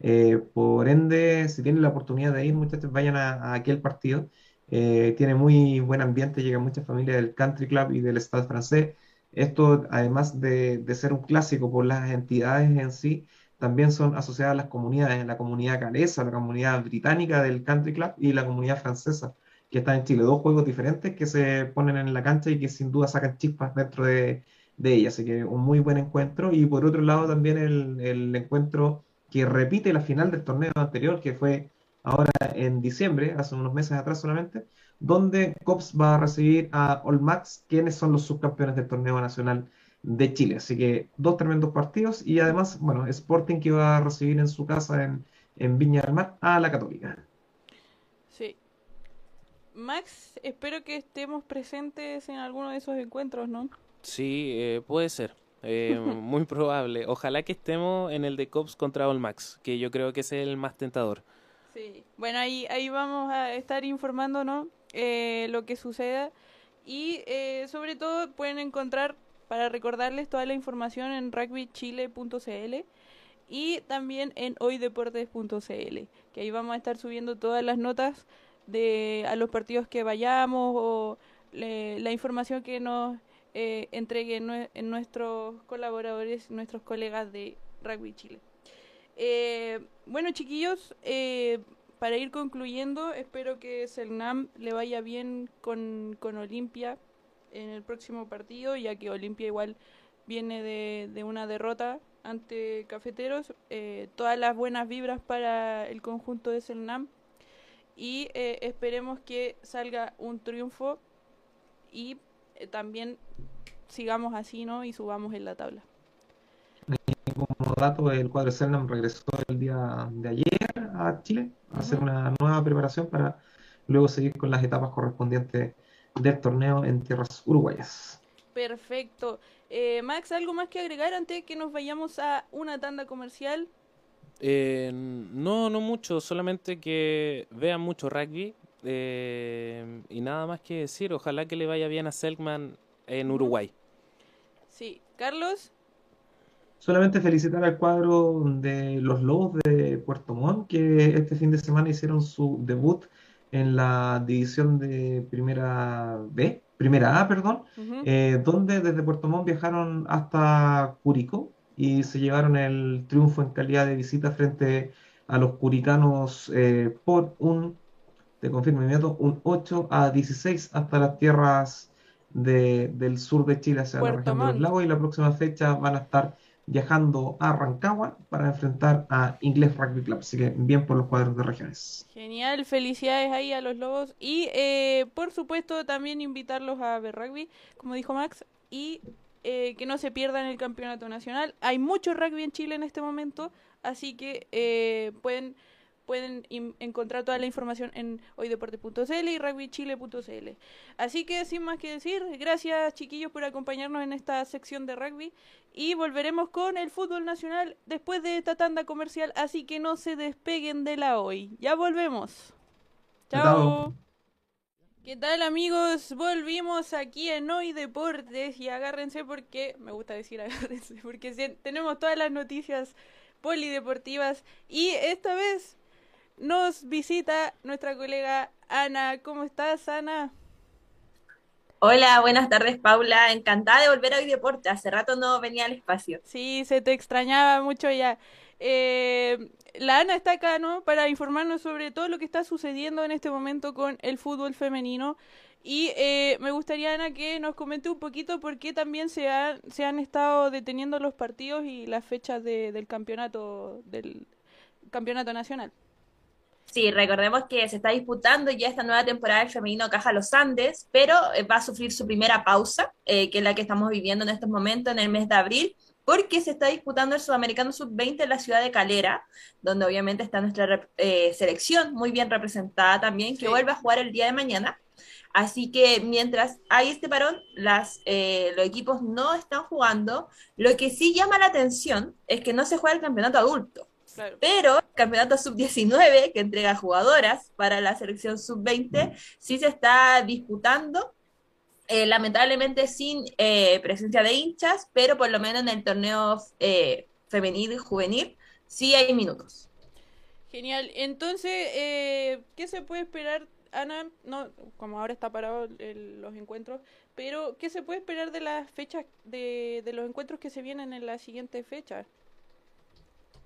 S4: Eh, por ende, si tienen la oportunidad de ir, muchachos, vayan a, aquel partido. Eh, tiene muy buen ambiente, llegan muchas familias del Country Club y del Stade francés esto, además de, ser un clásico por las entidades en sí, también son asociadas a las comunidades, la comunidad galesa, la comunidad británica del Country Club y la comunidad francesa, que están en Chile. Dos juegos diferentes que se ponen en la cancha y que sin duda sacan chispas dentro de, de ella. Así que un muy buen encuentro. Y por otro lado también el, el encuentro que repite la final del torneo anterior, que fue ahora en diciembre, hace unos meses atrás solamente, donde COPS va a recibir a Olmax, quienes son los subcampeones del torneo nacional de Chile. Así que dos tremendos partidos y además, bueno, Sporting que va a recibir en su casa en, en Viña del Mar a la Católica.
S1: Max, espero que estemos presentes en alguno de esos encuentros, ¿no?
S5: Sí, eh, puede ser. Eh, muy probable. Ojalá que estemos en el de Cops contra Olmax, que yo creo que es el más tentador.
S1: Sí, bueno, ahí, ahí vamos a estar informando, ¿no? Eh, lo que suceda y eh, sobre todo pueden encontrar para recordarles toda la información en rugbychile.cl y también en hoydeportes.cl que ahí vamos a estar subiendo todas las notas de a los partidos que vayamos o la información que nos eh, entreguen en nuestros colaboradores nuestros colegas de Rugby Chile eh, bueno chiquillos eh, para ir concluyendo, espero que Selnam le vaya bien con, con Olimpia en el próximo partido, ya que Olimpia igual viene de, una derrota ante Cafeteros. Eh, todas las buenas vibras para el conjunto de Selnam y eh, esperemos que salga un triunfo y eh, también sigamos así, ¿no? Y subamos en la tabla
S4: como dato, el cuadro Selnam regresó el día de ayer a Chile a hacer una nueva preparación para luego seguir con las etapas correspondientes del torneo en tierras uruguayas.
S1: Perfecto. Eh, Max, ¿algo más que agregar antes de que nos vayamos a una tanda comercial?
S5: Eh, no, no mucho, solamente que vean mucho rugby eh, y nada más que decir. Ojalá que le vaya bien a Selkman en Uruguay.
S1: Sí, Carlos.
S4: Solamente felicitar al cuadro de los Lobos de Puerto Montt, que este fin de semana hicieron su debut en la división de Primera B, Primera A, perdón, eh, donde desde Puerto Montt viajaron hasta Curicó y se llevaron el triunfo en calidad de visita frente a los curicanos eh, por un, te confirmo inmediato, un 8 a 16 hasta las tierras del sur de Chile hacia la región de los lagos y la próxima fecha van a estar viajando a Rancagua para enfrentar a Inglés Rugby Club. Así que bien por los cuadros de regiones.
S1: Genial, felicidades ahí a los Lobos. Y eh, por supuesto también invitarlos a ver rugby, como dijo Max, y eh, que no se pierdan el campeonato nacional. Hay mucho rugby en Chile en este momento, así que eh, pueden pueden encontrar toda la información en hoydeporte.cl y rugbychile.cl. Así que sin más que decir, gracias chiquillos por acompañarnos en esta sección de rugby y volveremos con el fútbol nacional después de esta tanda comercial, así que no se despeguen de la hoy. Ya volvemos. Chao. ¿Qué tal amigos? Volvimos aquí en Hoy Deportes y agárrense porque, me gusta decir agárrense, porque tenemos todas las noticias polideportivas y esta vez nos visita nuestra colega Ana. ¿Cómo estás, Ana?
S6: Hola, buenas tardes, Paula. Encantada de volver a hoy deporte. Hace rato no venía al espacio.
S1: Sí, se te extrañaba mucho ya. Eh, la Ana está acá, ¿no? Para informarnos sobre todo lo que está sucediendo en este momento con el fútbol femenino. Y eh, me gustaría, Ana, que nos comente un poquito por qué también se, se han estado deteniendo los partidos y las fechas del campeonato, del campeonato nacional.
S6: Sí, recordemos que se está disputando ya esta nueva temporada del femenino Caja Los Andes, pero eh, va a sufrir su primera pausa, eh, que es la que estamos viviendo en estos momentos, en el mes de abril, porque se está disputando el Sudamericano Sub-20 en la ciudad de Calera, donde obviamente está nuestra eh, selección muy bien representada también, que vuelve a jugar el día de mañana. Así que mientras hay este parón, las, eh, los equipos no están jugando. Lo que sí llama la atención es que no se juega el campeonato adulto. Pero el campeonato sub-19, que entrega jugadoras para la selección sub-20, sí se está disputando eh, lamentablemente sin eh, presencia de hinchas, pero por lo menos en el torneo eh, femenil y juvenil sí hay minutos.
S1: Genial. Entonces, ¿qué se puede esperar, Ana? No, como ahora está parado los encuentros, pero ¿qué se puede esperar de las fechas, de, de los encuentros que se vienen en la siguiente fecha?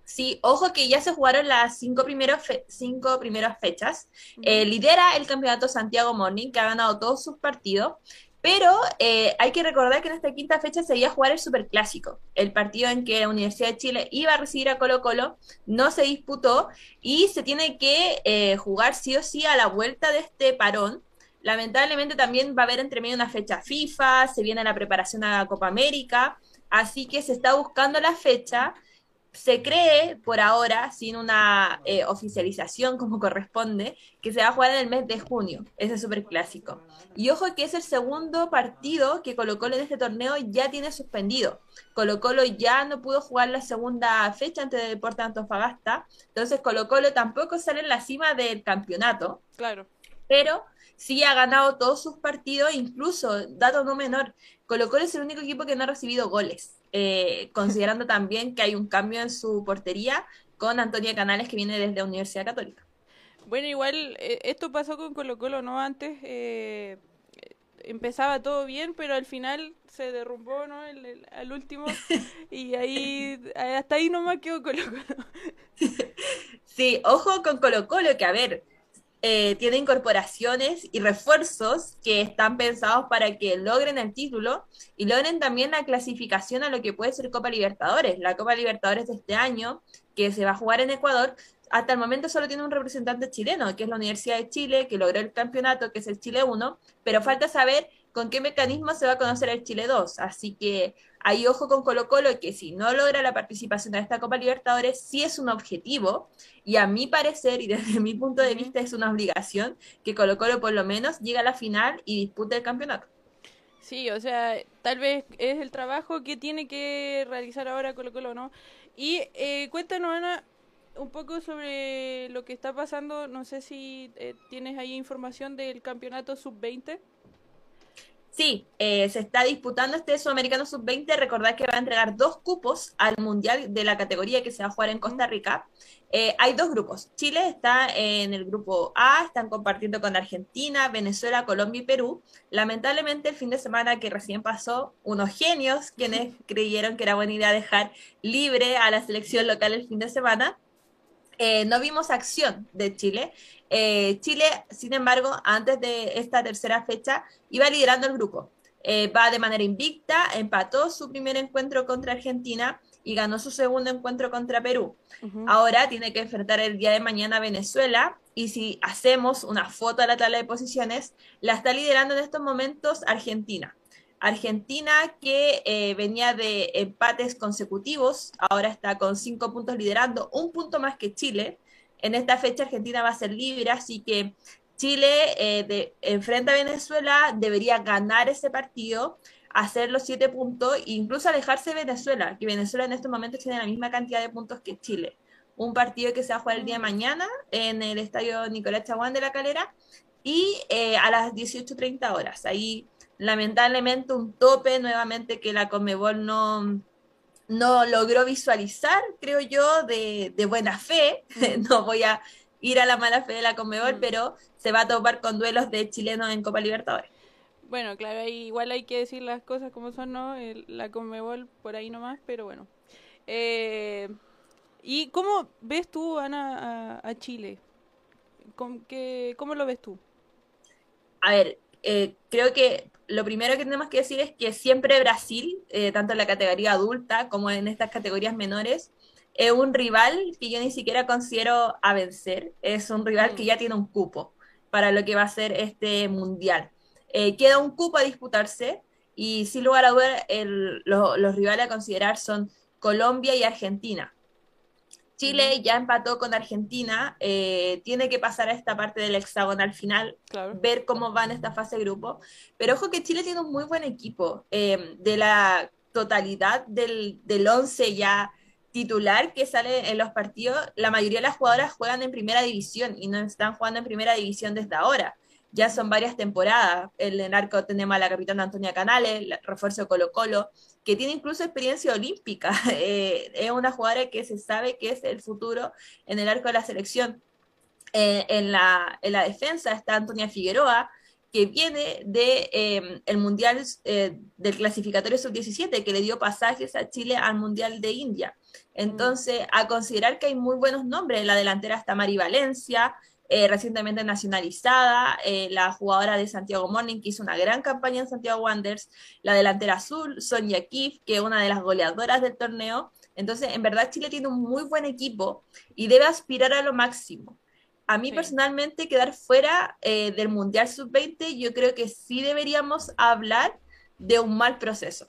S6: Sí, ojo que ya se jugaron las cinco, primeros cinco primeras fechas. lidera el campeonato Santiago Morning, que ha ganado todos sus partidos. Pero eh, hay que recordar que en esta quinta fecha se iba a jugar el Superclásico, el partido en que la Universidad de Chile iba a recibir a Colo Colo, no se disputó y se tiene que eh, jugar sí o sí a la vuelta de este parón. Lamentablemente también va a haber entre medio una fecha FIFA, se viene la preparación a la Copa América, así que se está buscando la fecha se cree por ahora, sin una eh, oficialización como corresponde, que se va a jugar en el mes de junio, ese super clásico. Y ojo que es el segundo partido que Colo Colo en este torneo ya tiene suspendido. Colo Colo ya no pudo jugar la segunda fecha antes de Deportes Antofagasta, entonces Colo Colo tampoco sale en la cima del campeonato.
S1: Claro.
S6: Pero sí ha ganado todos sus partidos, incluso, dato no menor, Colo Colo es el único equipo que no ha recibido goles. Eh, considerando también que hay un cambio en su portería con Antonia Canales que viene desde la Universidad Católica.
S1: Bueno, igual eh, esto pasó con Colo Colo, ¿no? Antes eh, empezaba todo bien, pero al final se derrumbó, ¿no? al último y ahí hasta ahí nomás quedó Colo Colo.
S6: Sí, ojo con Colo Colo, que a ver, eh, tiene incorporaciones y refuerzos que están pensados para que logren el título y logren también la clasificación a lo que puede ser Copa Libertadores. La Copa Libertadores de este año, que se va a jugar en Ecuador, hasta el momento solo tiene un representante chileno, que es la Universidad de Chile, que logró el campeonato, que es el Chile 1, pero falta saber con qué mecanismo se va a conocer el Chile 2. Así que hay ojo con Colo Colo que si no logra la participación en esta Copa Libertadores, sí es un objetivo y a mi parecer y desde mi punto de vista es una obligación que Colo Colo por lo menos llegue a la final y dispute el campeonato.
S1: Sí, o sea, tal vez es el trabajo que tiene que realizar ahora Colo Colo, ¿no? Y eh, cuéntanos, Ana, un poco sobre lo que está pasando, no sé si eh, tienes ahí información del campeonato sub-20.
S6: Sí, eh, se está disputando este Sudamericano Sub-20. Recordad que va a entregar dos cupos al Mundial de la categoría que se va a jugar en Costa Rica. Eh, hay dos grupos. Chile está en el grupo A, están compartiendo con Argentina, Venezuela, Colombia y Perú. Lamentablemente, el fin de semana que recién pasó, unos genios quienes creyeron que era buena idea dejar libre a la selección local el fin de semana, eh, no vimos acción de Chile. Eh, Chile, sin embargo, antes de esta tercera fecha, iba liderando el grupo. Eh, va de manera invicta, empató su primer encuentro contra Argentina y ganó su segundo encuentro contra Perú. Ahora tiene que enfrentar el día de mañana a Venezuela y si hacemos una foto a la tabla de posiciones, la está liderando en estos momentos Argentina. Argentina que eh, venía de empates consecutivos, ahora está con cinco puntos liderando, un punto más que Chile. En esta fecha Argentina va a ser libre, así que Chile eh, de, enfrenta a Venezuela, debería ganar ese partido, hacer los siete puntos e incluso alejarse de Venezuela, que Venezuela en estos momentos tiene la misma cantidad de puntos que Chile. Un partido que se va a jugar el día de mañana en el estadio Nicolás Chaguán de la Calera y eh, a las 18.30 horas. Ahí lamentablemente un tope nuevamente que la Conmebol no, no logró visualizar, creo yo, de, buena fe. no voy a ir a la mala fe de la Conmebol, mm. pero se va a topar con duelos de chilenos en Copa Libertadores.
S1: Bueno, claro, igual hay que decir las cosas como son, ¿no? la Conmebol por ahí nomás, pero bueno. Eh, ¿Y cómo ves tú, Ana, a, Chile? ¿Cómo, ¿Cómo lo ves tú?
S6: A ver, eh, creo que lo primero que tenemos que decir es que siempre Brasil, eh, tanto en la categoría adulta como en estas categorías menores, es un rival que yo ni siquiera considero a vencer. Es un rival que mm. ya tiene un cupo para lo que va a ser este mundial. Eh, queda un cupo a disputarse y sin lugar a dudas los rivales a considerar son Colombia y Argentina. Chile ya empató con Argentina, eh, tiene que pasar a esta parte del hexagonal final, ver cómo va en esta fase de grupo. Pero ojo que Chile tiene un muy buen equipo. Eh, de la totalidad del, del once ya titular que sale en los partidos, la mayoría de las jugadoras juegan en primera división y no están jugando en primera división desde ahora. Ya son varias temporadas. En el arco tenemos a la capitana Antonia Canales, el refuerzo Colo Colo, que tiene incluso experiencia olímpica. Eh, es una jugadora que se sabe que es el futuro en el arco de la selección. Eh, en, la, en la defensa está Antonia Figueroa, que viene de em, el Mundial eh, del clasificatorio sub-17, que le dio pasajes a Chile al Mundial de India. Entonces, a considerar que hay muy buenos nombres, en la delantera está Mari Valencia, eh, recientemente nacionalizada, eh, la jugadora de Santiago Morning, que hizo una gran campaña en Santiago Wanderers, la delantera azul, Sonia Kif, que es una de las goleadoras del torneo. Entonces, en verdad, Chile tiene un muy buen equipo y debe aspirar a lo máximo. A mí personalmente, quedar fuera eh, del Mundial Sub-20, yo creo que sí deberíamos hablar de un mal proceso.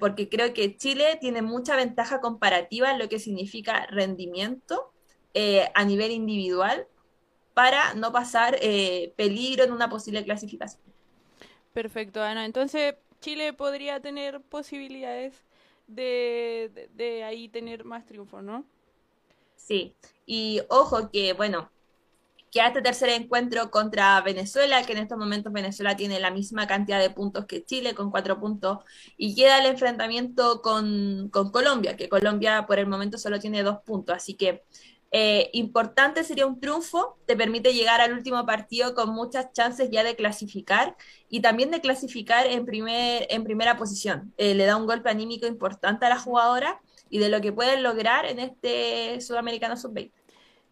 S6: porque creo que Chile tiene mucha ventaja comparativa en lo que significa rendimiento a nivel individual para no pasar eh, peligro en una posible clasificación.
S1: Perfecto, Ana. Entonces, Chile podría tener posibilidades de, de, ahí tener más triunfos, ¿no?
S6: Sí, y ojo que, bueno, que a este tercer encuentro contra Venezuela, que en estos momentos Venezuela tiene la misma cantidad de puntos que Chile, con cuatro puntos, y queda el enfrentamiento con, con Colombia, que Colombia por el momento solo tiene dos puntos, así que eh, importante sería un triunfo, te permite llegar al último partido con muchas chances ya de clasificar y también de clasificar en, primer, en primera posición. Eh, le da un golpe anímico importante a la jugadora y de lo que pueden lograr en este Sudamericano Sub-20.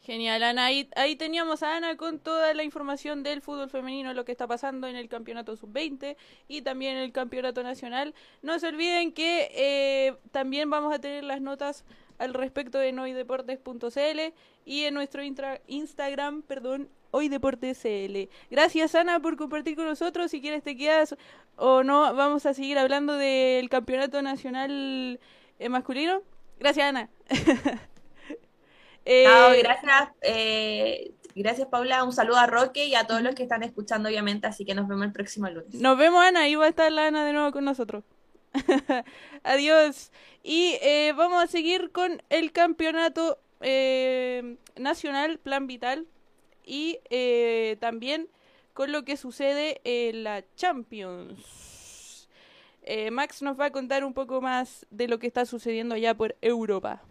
S1: Genial, Ana. Ahí, teníamos a Ana con toda la información del fútbol femenino, lo que está pasando en el campeonato sub-20 y también en el campeonato nacional. No se olviden que eh, también vamos a tener las notas al respecto en hoydeportes.cl y en nuestro Instagram, perdón, hoydeportes.cl. Gracias Ana por compartir con nosotros. Si quieres te quedas o no, vamos a seguir hablando del campeonato nacional eh, masculino. Gracias Ana.
S6: eh, gracias. Eh, gracias Paula, un saludo a Roque y a todos los que están escuchando obviamente, así que nos vemos el próximo lunes.
S1: Nos vemos Ana, ahí va a estar la Ana de nuevo con nosotros. Adiós. Y eh, vamos a seguir con el campeonato nacional, Plan Vital. Y también con lo que sucede en la Champions. Max nos va a contar un poco más de lo que está sucediendo allá por Europa.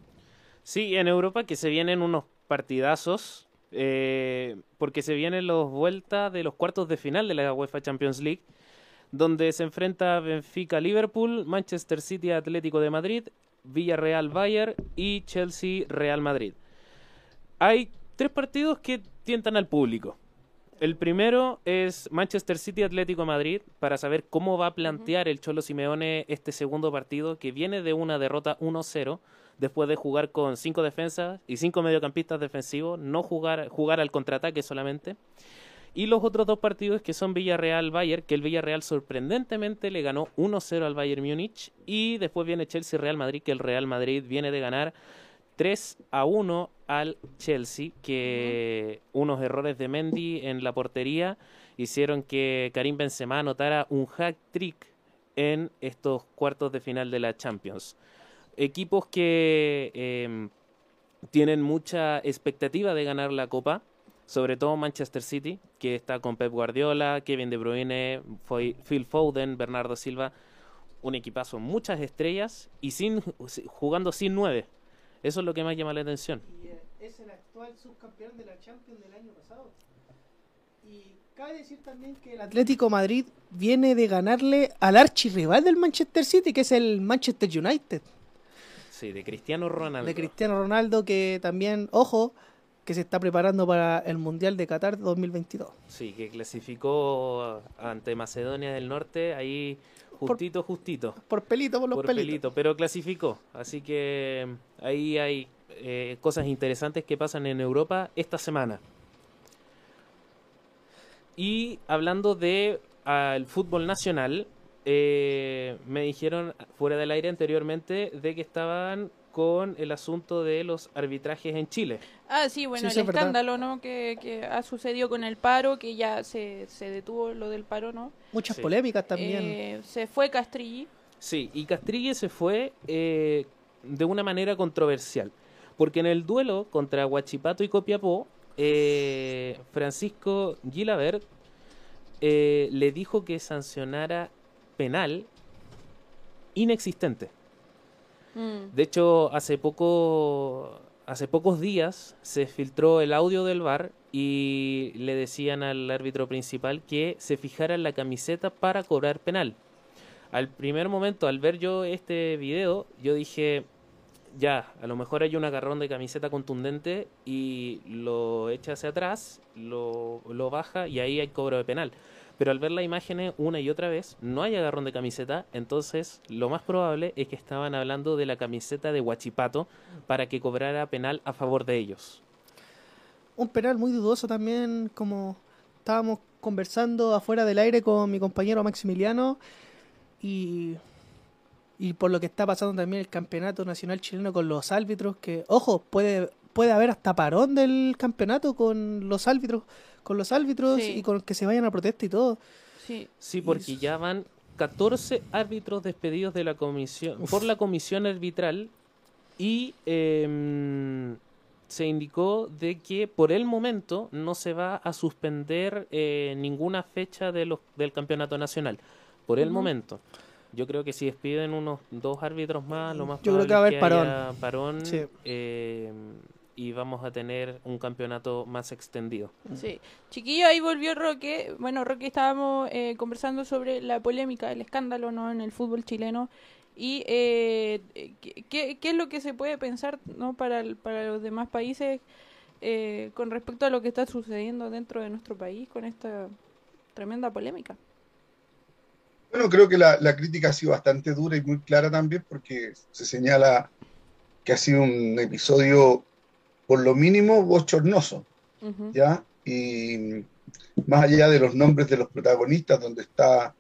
S5: Sí, en Europa que se vienen unos partidazos. porque se vienen los vueltas de los cuartos de final de la UEFA Champions League donde se enfrenta Benfica Liverpool, Manchester City Atlético de Madrid, Villarreal Bayern y Chelsea Real Madrid. Hay tres partidos que tientan al público. El primero es Manchester City Atlético de Madrid para saber cómo va a plantear el Cholo Simeone este segundo partido que viene de una derrota 1-0 después de jugar con cinco defensas y cinco mediocampistas defensivos, no jugar jugar al contraataque solamente. Y los otros dos partidos que son Villarreal-Bayern, que el Villarreal sorprendentemente le ganó 1-0 al Bayern Múnich. Y después viene Chelsea-Real Madrid, que el Real Madrid viene de ganar 3 a 1 al Chelsea, que unos errores de Mendy en la portería hicieron que Karim Benzema anotara un hack trick en estos cuartos de final de la Champions. Equipos que em, tienen mucha expectativa de ganar la Copa sobre todo Manchester City, que está con Pep Guardiola, Kevin De Bruyne, Phil Foden, Bernardo Silva, un equipazo, muchas estrellas y sin jugando sin nueve. Eso es lo que más llama la atención.
S2: Y eh, es el actual subcampeón de la Champions del año pasado. Y cabe decir también que el Atlético Madrid viene de ganarle al archirrival del Manchester City, que es el Manchester United.
S5: Sí, de Cristiano Ronaldo.
S2: De Cristiano Ronaldo, que también, ojo, que se está preparando para el Mundial de Qatar 2022.
S5: Sí, que clasificó ante Macedonia del Norte, ahí justito, justito.
S2: Por pelito, por los
S5: por pelito. Pero clasificó, así que ahí hay eh, cosas interesantes que pasan en Europa esta semana. Y hablando de al fútbol nacional, eh, me dijeron fuera del aire anteriormente de que estaban con el asunto de los arbitrajes en Chile.
S1: Ah, sí, bueno, el escándalo, ¿no? Que, ha sucedido con el paro, que ya se, se detuvo lo del paro, ¿no?
S2: Muchas polémicas también.
S1: Eh, se fue Castrilli.
S5: Sí, y Castrilli se fue eh, de una manera controversial, porque en el duelo contra Huachipato y Copiapó, eh, Francisco Gilabert le dijo que sancionara penal inexistente. Mm. De hecho, hace poco, hace pocos días se filtró el audio del bar y le decían al árbitro principal que se fijara en la camiseta para cobrar penal. Al primer momento, al ver yo este video, yo dije, ya, a lo mejor hay un agarrón de camiseta contundente y lo echa hacia atrás, lo, lo baja y ahí hay cobro de penal pero al ver las imágenes una y otra vez no hay agarrón de camiseta, entonces lo más probable es que estaban hablando de la camiseta de Huachipato para que cobrara penal a favor de ellos.
S2: Un penal muy dudoso también, como estábamos conversando afuera del aire con mi compañero Maximiliano y, y por lo que está pasando también el campeonato nacional chileno con los árbitros, que ojo, puede, puede haber hasta parón del campeonato con los árbitros con los árbitros y con que se vayan a protesta y todo.
S5: Sí, sí porque ya van 14 árbitros despedidos de la comisión por la comisión arbitral y em, se indicó de que por el momento no se va a suspender eh, ninguna fecha de los, del campeonato nacional. Por el momento. Yo creo que si despiden unos dos árbitros más, lo más
S2: Yo creo que va a haber parón.
S5: parón eh, y vamos a tener un campeonato más extendido.
S1: Sí. Chiquillo, ahí volvió Roque. Bueno, Roque estábamos eh, conversando sobre la polémica, el escándalo ¿no? en el fútbol chileno. Y eh, ¿qué, ¿qué, es lo que se puede pensar ¿no? para, para los demás países eh, con respecto a lo que está sucediendo dentro de nuestro país con esta tremenda polémica?
S3: Bueno, creo que la, la crítica ha sido bastante dura y muy clara también porque se señala que ha sido un episodio por lo mínimo bochornoso, ¿ya? Y más allá de los nombres de los protagonistas, donde está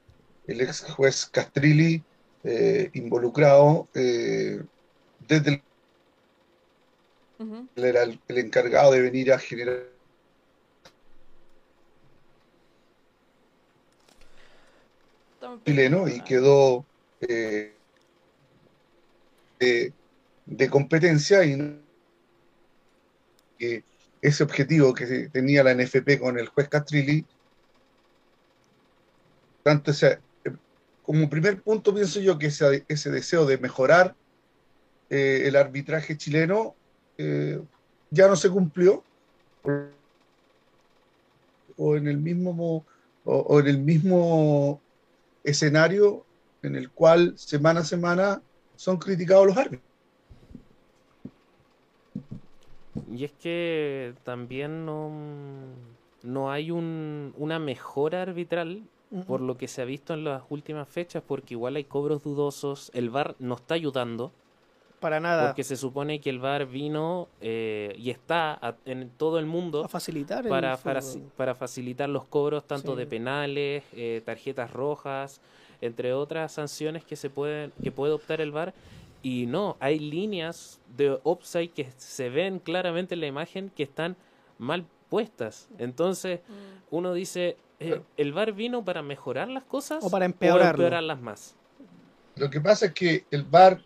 S3: el ex juez Castrilli eh, involucrado, eh, desde el, él era el, encargado de venir a generar chileno y quedó eh, de, de competencia y no que ese objetivo que tenía la NFP con el juez Castrilli, tanto ese, como primer punto pienso yo que ese, ese deseo de mejorar eh, el arbitraje chileno eh, ya no se cumplió o en el mismo o en el mismo escenario en el cual semana a semana son criticados los árbitros.
S5: Y es que también no, no hay un, una mejora arbitral por lo que se ha visto en las últimas fechas, porque igual hay cobros dudosos, el VAR no está ayudando.
S2: Para nada.
S5: Porque se supone que el VAR vino eh, y está en todo el mundo
S2: a facilitar
S5: para, para, facilitar los cobros tanto de penales, eh, tarjetas rojas, entre otras sanciones que se pueden que puede optar el VAR y no, hay líneas de offside que se ven claramente en la imagen que están mal puestas. Entonces, mm. uno dice, eh, ¿el VAR vino para mejorar las cosas
S2: o para, empeorarlas
S5: más?
S3: Lo que pasa es que el VAR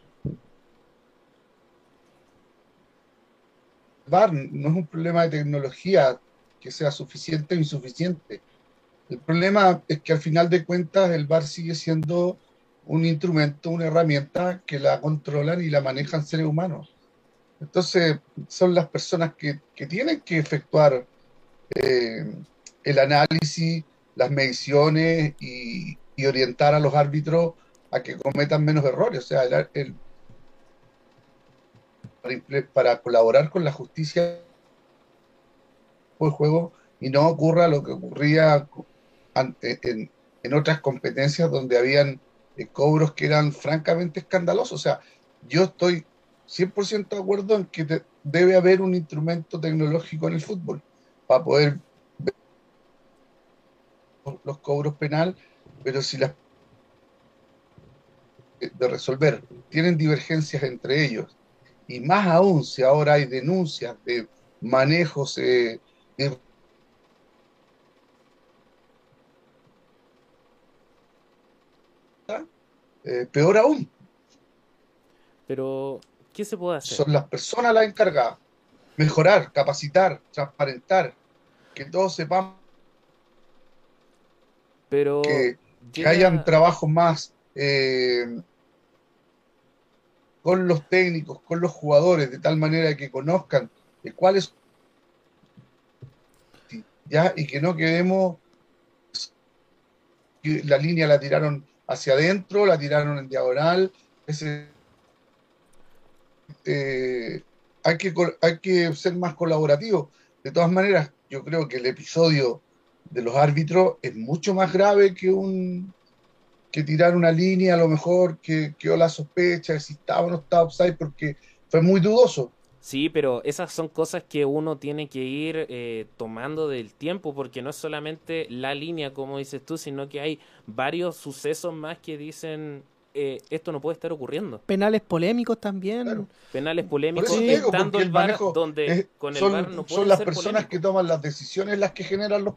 S3: VAR no es un problema de tecnología que sea suficiente o insuficiente. El problema es que al final de cuentas el VAR sigue siendo un instrumento, una herramienta que la controlan y la manejan seres humanos. Entonces, son las personas que, tienen que efectuar eh, el análisis, las mediciones y, orientar a los árbitros a que cometan menos errores. O sea, el, para, colaborar con la justicia del juego y no ocurra lo que ocurría en, en otras competencias donde habían cobros que eran francamente escandalosos. O sea, yo estoy 100% de acuerdo en que debe haber un instrumento tecnológico en el fútbol para poder ver los cobros penal, pero si las de resolver, tienen divergencias entre ellos. Y más aún si ahora hay denuncias de manejos eh, eh, peor aún.
S5: Pero, ¿qué se puede hacer?
S3: Son las personas las encargadas. Mejorar, capacitar, transparentar, que todos sepamos
S5: Pero
S3: que, hayan trabajos más eh, con los técnicos, con los jugadores, de tal manera que conozcan de cuáles ya y que no quedemos la línea la tiraron hacia adentro, la tiraron en diagonal. Ese, eh, hay, que, hay que ser más colaborativos. De todas maneras, yo creo que el episodio de los árbitros es mucho más grave que un que tirar una línea a lo mejor que quedó la sospecha de si estaba o no estaba offside porque fue muy dudoso.
S5: Sí, pero esas son cosas que uno tiene que ir eh, tomando del tiempo, porque no es solamente la línea, como dices tú, sino que hay varios sucesos más que dicen eh, esto no puede estar ocurriendo.
S2: Penales polémicos también.
S5: Penales polémicos, estando el VAR donde con el
S3: son, no Son las personas que toman las decisiones las que generan los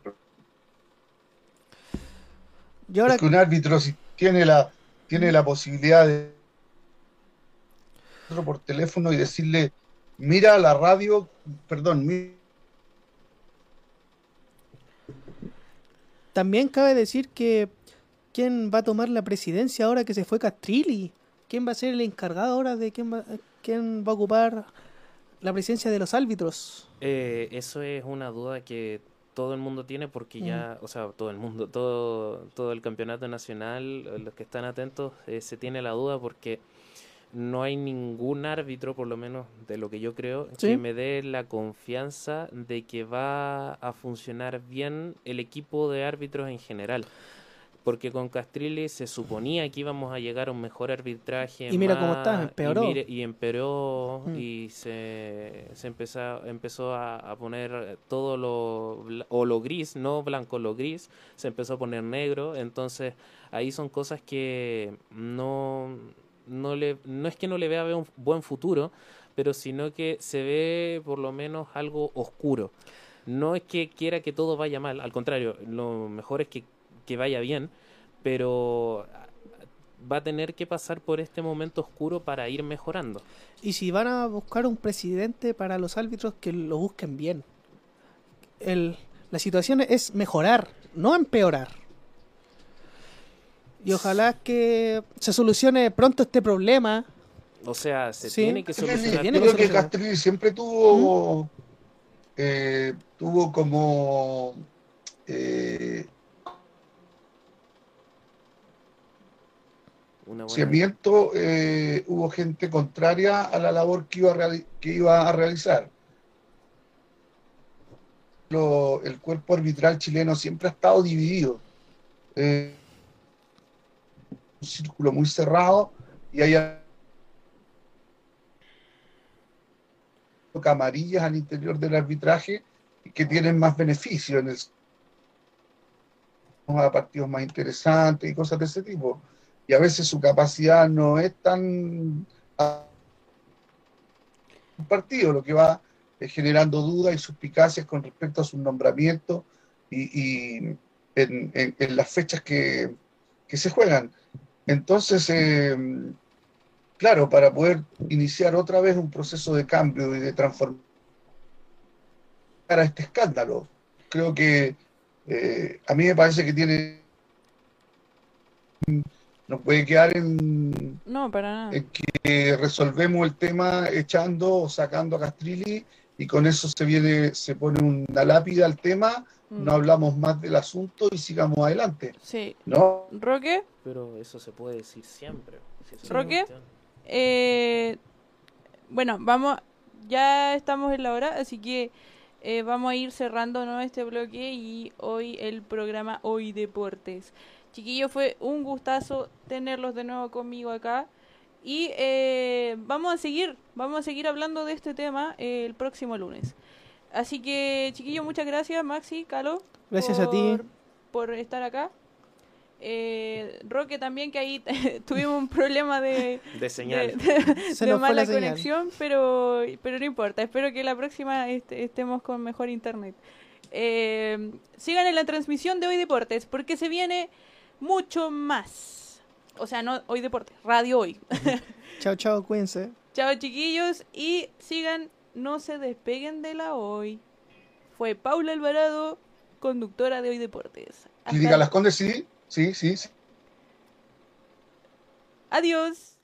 S3: y ahora... que un árbitro si tiene la, tiene la posibilidad de por teléfono y decirle mira la radio, perdón,
S2: También cabe decir que quién va a tomar la presidencia ahora que se fue Castrilli, quién va a ser el encargado ahora de quién va, quién va a ocupar la presidencia de los árbitros.
S5: Eh, eso es una duda que todo el mundo tiene porque ya, o sea, todo el mundo, todo, todo el campeonato nacional, los que están atentos, eh, se tiene la duda porque no hay ningún árbitro, por lo menos de lo que yo creo, que me dé la confianza de que va a funcionar bien el equipo de árbitros en general. Porque con Castrilli se suponía que íbamos a llegar a un mejor arbitraje.
S2: Y mira cómo está, empeoró.
S5: Y, empeoró mm. y se, se empezó, empezó a, poner todo lo, o lo gris, no blanco, lo gris, se empezó a poner negro. Entonces ahí son cosas que no, no, le, no es que no le vea un buen futuro, pero sino que se ve por lo menos algo oscuro. No es que quiera que todo vaya mal, al contrario, lo mejor es que, que vaya bien, pero va a tener que pasar por este momento oscuro para ir mejorando.
S2: Y si van a buscar un presidente para los árbitros, que lo busquen bien. El, la situación es mejorar, no empeorar. Y ojalá que se solucione pronto este problema.
S5: O sea, se tiene que solucionar. Yo
S3: creo que Castrilli siempre tuvo, eh, tuvo como eh, eh, hubo gente contraria a la labor que iba a, que iba a realizar. Lo, el cuerpo arbitral chileno siempre ha estado dividido. Eh, círculo muy cerrado y hay camarillas al interior del arbitraje que tienen más beneficio en el a partidos más interesantes y cosas de ese tipo. Y a veces su capacidad no es tan un partido, lo que va generando dudas y suspicacias con respecto a su nombramiento y, en, las fechas que, que se juegan. Entonces, eh, claro, para poder iniciar otra vez un proceso de cambio y de transformación a este escándalo, creo que eh, a mí me parece que tiene no puede quedar en,
S1: no, para nada.
S3: en que resolvemos el tema echando o sacando a Castrilli y con eso se viene, se pone una lápida al tema, mm. no hablamos más del asunto y sigamos adelante.
S1: Sí.
S3: ¿No?
S1: Roque.
S5: Pero eso se puede decir siempre.
S1: Roque. Eh, bueno, vamos, ya estamos en la hora, así que eh, vamos a ir cerrando ¿no? este bloque y hoy el programa Hoy Deportes. Chiquillo, fue un gustazo tenerlos de nuevo conmigo acá. Y eh, vamos a seguir, vamos a seguir hablando de este tema eh, el próximo lunes. Así que, chiquillo, muchas gracias, Maxi, Calo.
S2: Gracias a ti.
S1: Por estar acá. Eh, Roque también, que ahí tuvimos un problema de,
S5: de señal,
S1: de, mala conexión, pero, pero no importa. Espero que la próxima estemos con mejor internet. Eh, sigan en la transmisión de Hoy Deportes, porque se viene mucho más. O sea, no Hoy Deportes, Radio Hoy.
S2: chao, chao, cuídense.
S1: Chao, chiquillos, y sigan, no se despeguen de la Hoy. Fue Paula Alvarado, conductora de Hoy Deportes.
S3: Clínica Las Condes, sí. Sí, sí, sí.
S1: Adiós.